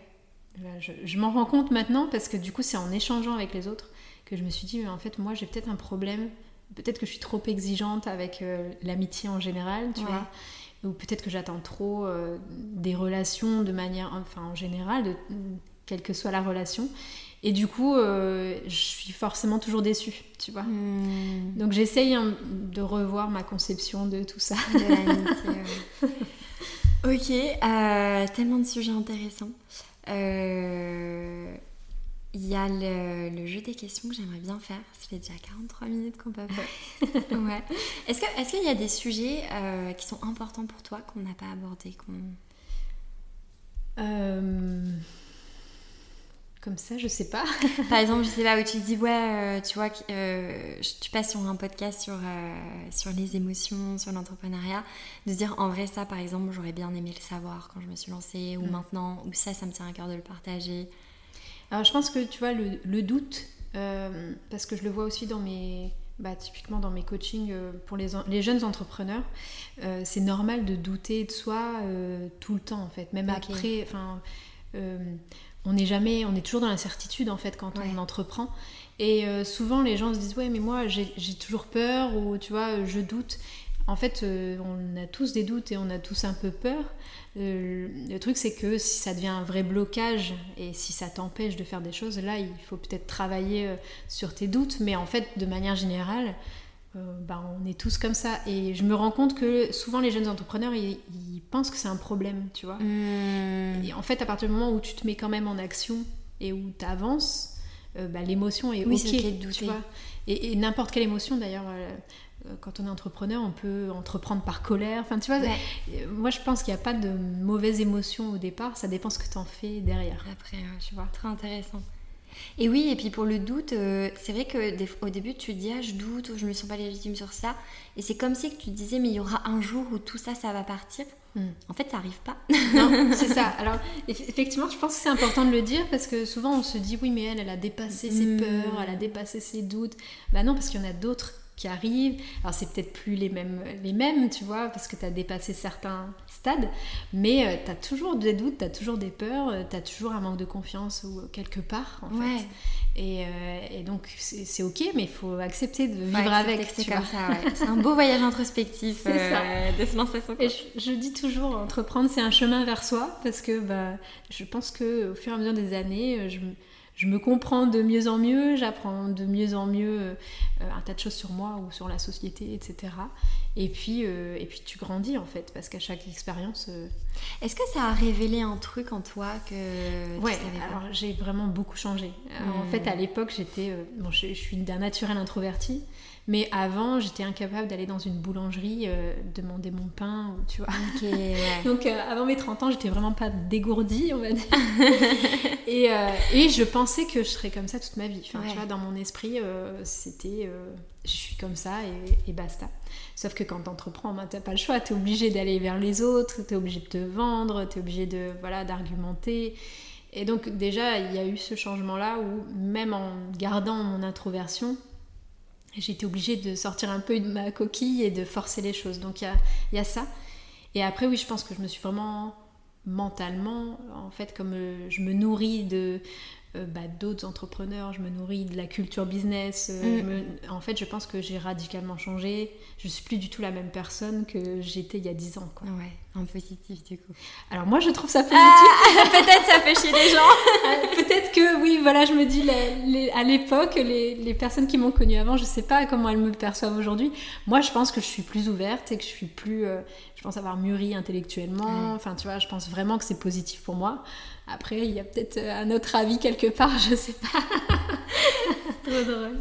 Je, m'en rends compte maintenant parce que du coup, c'est en échangeant avec les autres que je me suis dit, mais en fait, moi, j'ai peut-être un problème. Peut-être que je suis trop exigeante avec euh, l'amitié en général, tu vois. Ou peut-être que j'attends trop euh, des relations de manière, enfin, en général, de, quelle que soit la relation. Et du coup, euh, je suis forcément toujours déçue, tu vois. Hmm. Donc j'essaye hein, de revoir ma conception de tout ça. De Ok, tellement de sujets intéressants. Euh, il y a le, jeu des questions que j'aimerais bien faire. Ça fait déjà 43 minutes qu'on peut faire. ouais. Est-ce qu'il est y a des sujets euh, qui sont importants pour toi qu'on n'a pas abordés Comme ça, je sais pas. Par exemple, je sais pas où tu dis, ouais, tu vois, tu passes sur un podcast sur, sur les émotions, sur l'entrepreneuriat, de dire en vrai, ça, par exemple, j'aurais bien aimé le savoir quand je me suis lancée, ou mm. maintenant, ou ça, ça me tient à cœur de le partager. Alors je pense que tu vois le, doute, euh, parce que je le vois aussi dans mes, bah, typiquement dans mes coachings euh, pour les, les jeunes entrepreneurs, euh, c'est normal de douter de soi tout le temps en fait, même après, enfin, on n'est jamais, on est toujours dans l'incertitude en fait quand on entreprend. Et souvent les gens se disent ouais mais moi j'ai toujours peur ou tu vois je doute. En fait, on a tous des doutes et on a tous un peu peur. Euh, le truc, c'est que si ça devient un vrai blocage et si ça t'empêche de faire des choses, là, il faut peut-être travailler euh, sur tes doutes. Mais en fait, de manière générale, euh, bah, on est tous comme ça. Et je me rends compte que souvent, les jeunes entrepreneurs, ils, pensent que c'est un problème, tu vois. Hmm. Et en fait, à partir du moment où tu te mets quand même en action et où tu avances, bah, l'émotion est oui, ok, tu vois. Et, et n'importe quelle émotion, d'ailleurs euh, quand on est entrepreneur, on peut entreprendre par colère. Enfin, tu vois, euh, moi je pense qu'il n'y a pas de mauvaise émotion au départ, ça dépend ce que tu en fais derrière. Après, tu vois. Très intéressant. Et oui, et puis pour le doute, euh, c'est vrai que au début tu te dis ah je doute ou je me sens pas légitime sur ça, et c'est comme si tu te disais mais il y aura un jour où tout ça ça va partir. Hmm. En fait, ça arrive pas. non, c'est ça. Alors, effectivement, je pense que c'est important de le dire parce que souvent on se dit oui, mais elle, elle a dépassé ses hmm. peurs, elle a dépassé ses doutes. Bah non, parce qu'il y en a d'autres qui arrivent. Alors c'est peut-être plus les mêmes, les mêmes, tu vois, parce que tu as dépassé certains stades, mais euh, tu as toujours des doutes, tu as toujours des peurs, euh, tu as toujours un manque de confiance ou quelque part, en fait. Et, euh, et donc c'est ok, mais il faut accepter de vivre avec. C'est comme ça, C'est un beau voyage introspectif de se lancer Et je, je, dis toujours, entreprendre, c'est un chemin vers soi, parce que bah, je pense qu'au fur et à mesure des années, je je me comprends de mieux en mieux, j'apprends de mieux en mieux euh, un tas de choses sur moi ou sur la société, etc. Et puis, euh, et puis tu grandis en fait, parce qu'à chaque expérience. Euh, Est-ce que ça a révélé un truc en toi que. Ouais, alors j'ai vraiment beaucoup changé. En hmm. fait, à l'époque, j'étais. bon, je, je suis d'un naturel introverti. Mais avant, j'étais incapable d'aller dans une boulangerie euh, demander mon pain, tu vois. Donc euh, avant mes 30 ans, j'étais vraiment pas dégourdie, on va dire. et, euh, et, je pensais que je serais comme ça toute ma vie. Enfin, tu vois, dans mon esprit, c'était je suis comme ça et, basta. Sauf que quand tu entreprends, ben, t'as pas le choix. Tu es obligé d'aller vers les autres, tu es obligé de te vendre, tu es obligé de voilà d'argumenter. Et donc déjà, il y a eu ce changement-là où même en gardant mon introversion, été obligée de sortir un peu de ma coquille et de forcer les choses. Donc il y a, ça. Et après, oui, je pense que je me suis vraiment mentalement, en fait, comme euh, je me nourris de, euh, bah, d'autres entrepreneurs, je me nourris de la culture business. Euh, mm. en fait, je pense que j'ai radicalement changé. Je suis plus du tout la même personne que j'étais il y a 10 ans. Quoi. Ouais, en positif du coup. Alors moi, je trouve ça positif. Ah, peut-être ça fait chier les gens. Euh, peut-être que oui, voilà, je me dis à l'époque, les, les, personnes qui m'ont connue avant, je sais pas comment elles me perçoivent aujourd'hui. Moi, je pense que je suis plus ouverte et que je suis plus, je pense avoir mûri intellectuellement. Enfin, tu vois, je pense vraiment que c'est positif pour moi. Après, il y a peut-être un autre avis quelque part, je sais pas. Trop drôle.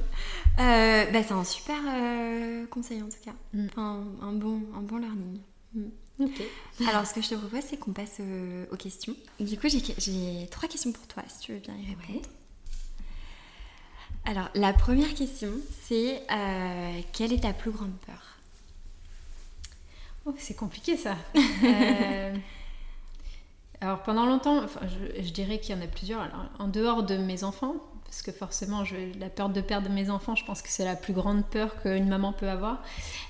Euh, bah, c'est un super euh, conseil en tout cas. Mm. un, bon, un bon learning. Mm. Alors, ce que je te propose, c'est qu'on passe euh, aux questions. Du coup, j'ai trois questions pour toi, si tu veux bien y répondre. Alors, la première question, c'est quelle est ta plus grande peur? Oh, C'est compliqué ça. Alors pendant longtemps, je, dirais qu'il y en a plusieurs. Alors, en dehors de mes enfants, parce que forcément, je, la peur de perdre mes enfants, je pense que c'est la plus grande peur qu'une maman peut avoir.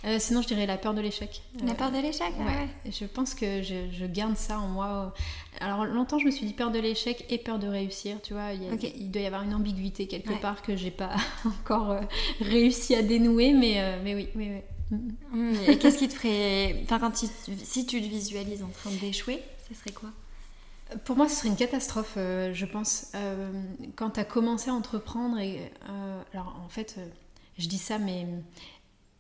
Euh, sinon, je dirais la peur de l'échec. La peur de l'échec, ah ouais. Je pense que je, garde ça en moi. Alors longtemps, je me suis dit peur de l'échec et peur de réussir. Tu vois, il, doit y avoir une ambiguïté quelque part que j'ai pas encore euh, réussi à dénouer, mais, euh, mais oui, oui, oui. Mmh, et qu'est-ce qui te ferait. Enfin, quand si tu te visualises en train d'échouer, ce serait quoi? Pour moi, ce serait une catastrophe, euh, je pense. Euh, quand tu as commencé à entreprendre, euh, alors en fait, je dis ça, mais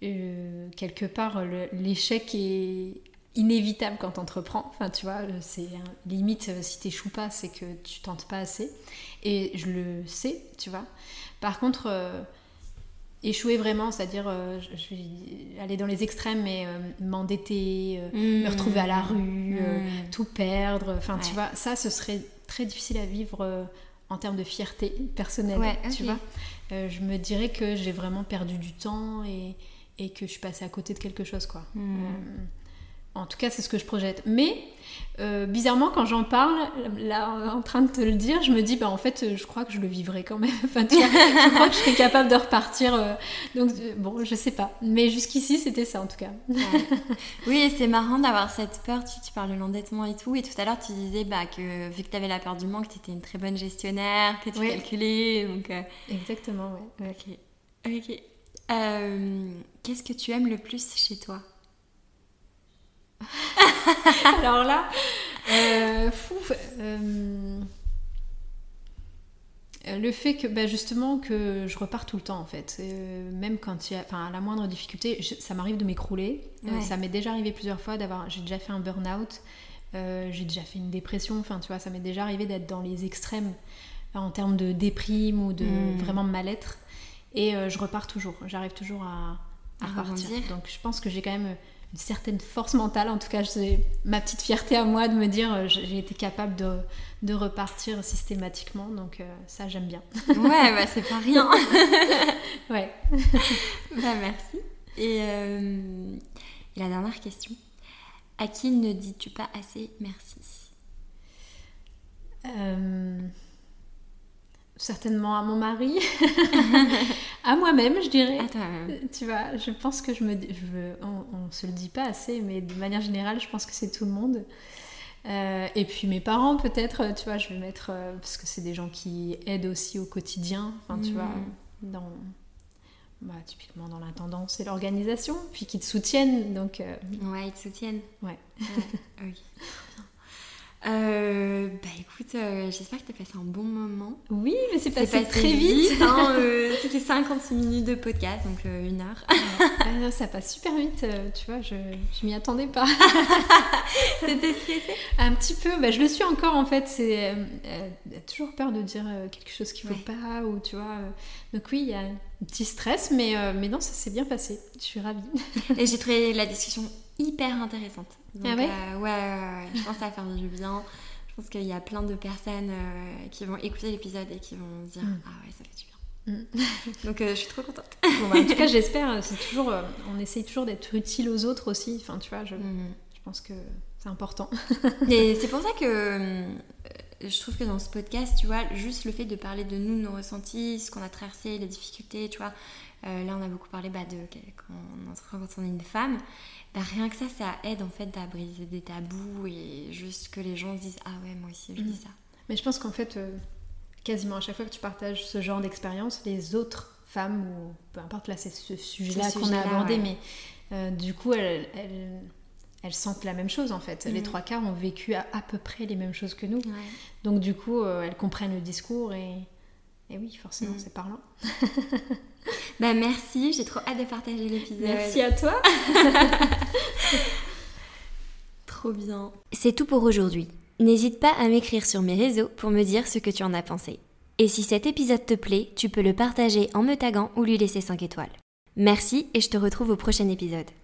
quelque part, l'échec est, inévitable quand t'entreprends. Enfin, tu vois, c'est limite si t'échoues pas, c'est que tu tentes pas assez. Et je le sais, tu vois. Par contre, échouer vraiment, c'est-à-dire je vais aller dans les extrêmes, mais m'endetter, me retrouver à la rue, mmh. tout perdre. Enfin, tu vois, ça, ce serait très difficile à vivre en termes de fierté personnelle, tu vois. Euh, je me dirais que j'ai vraiment perdu du temps et, et, que je suis passée à côté de quelque chose, quoi. Hmm. En tout cas, c'est ce que je projette. Mais euh, bizarrement, quand j'en parle, là, en train de te le dire, je me dis, bah en fait, je crois que je le vivrai quand même. enfin, tu vois, je crois que je serais capable de repartir. Euh, donc, euh, bon, je sais pas. Mais jusqu'ici, c'était ça en tout cas. Oui, c'est marrant d'avoir cette peur. Tu, tu parles de l'endettement et tout. Et tout à l'heure, tu disais bah, que vu que tu avais la peur du manque, tu étais une très bonne gestionnaire, que tu calculais. Donc, Exactement, ouais. Ok. Ok. Qu'est-ce que tu aimes le plus chez toi? Alors là, euh, euh, le fait que bah, justement que je repars tout le temps en fait, euh, même quand il y a, enfin à la moindre difficulté, ça m'arrive de m'écrouler. ça m'est déjà arrivé plusieurs fois d'avoir, j'ai déjà fait un burn-out, j'ai déjà fait une dépression. Enfin tu vois, ça m'est déjà arrivé d'être dans les extrêmes en termes de déprime ou de hmm. vraiment mal-être. Et je repars toujours. J'arrive toujours à, à, repartir. Donc je pense que j'ai quand même une certaine force mentale. En tout cas, c'est ma petite fierté à moi de me dire euh, j'ai été capable de, de, repartir systématiquement. Donc euh, ça, j'aime bien. Ouais, bah, c'est pas rien. ouais. bah, merci. Et, euh, et, la dernière question. À qui ne dis-tu pas assez merci? Certainement à mon mari, à moi-même, je dirais. Tu vois, je pense que je me, je, on, se le dit pas assez, mais de manière générale, je pense que c'est tout le monde. Euh, et puis mes parents, peut-être, tu vois, je vais mettre euh, parce que c'est des gens qui aident aussi au quotidien. Enfin, tu vois, mm. dans bah, typiquement dans l'intendance et l'organisation, puis qui te soutiennent. Donc, euh, Ouais, ils te soutiennent. Ouais. ouais. Euh, bah écoute, euh, j'espère que tu as passé un bon moment. Oui, mais c'est passé, très vite. hein, euh, C'était 56 minutes de podcast, donc une heure. Ah ça passe super vite, tu vois, je, je m'y attendais pas. T'étais stressée? Un petit peu, bah, je le suis encore en fait. C'est toujours peur de dire quelque chose qu'il ne faut pas, ou tu vois. donc oui, il y a un petit stress, mais, mais non, ça s'est bien passé. Je suis ravie. Et j'ai trouvé la discussion hyper intéressante. ah ouais, ouais, ouais, Je pense que ça va faire du bien. Je pense qu'il y a plein de personnes euh, qui vont écouter l'épisode et qui vont dire mm. Ah ouais, ça fait du bien. Mm. Donc euh, je suis trop contente. Bon, bah, en tout cas, j'espère. C'est toujours, euh, on essaye toujours d'être utile aux autres aussi. Enfin, tu vois, je, mm. je pense que c'est important. et c'est pour ça que je trouve que dans ce podcast, tu vois, juste le fait de parler de nous, nos ressentis, ce qu'on a traversé, les difficultés, tu vois. là, on a beaucoup parlé bah, de quand on, quand on est une femme. Bah, rien que ça, ça aide en fait à briser des tabous et juste que les gens se disent Ah ouais, moi aussi je dis mm. ça. Mais je pense qu'en fait, euh, quasiment à chaque fois que tu partages ce genre d'expérience, les autres femmes, ou peu importe, là c'est ce sujet-là qu'on a abordé, mais euh, du coup, elles, elles, sentent la même chose en fait. Les mm. trois quarts ont vécu à, peu près les mêmes choses que nous. Donc du coup, euh, elles comprennent le discours et, et oui, forcément, mm. c'est parlant. Bah merci, j'ai trop hâte de partager l'épisode. Merci à toi. trop bien. C'est tout pour aujourd'hui. N'hésite pas à m'écrire sur mes réseaux pour me dire ce que tu en as pensé. Et si cet épisode te plaît, tu peux le partager en me taguant ou lui laisser 5 étoiles. Merci et je te retrouve au prochain épisode.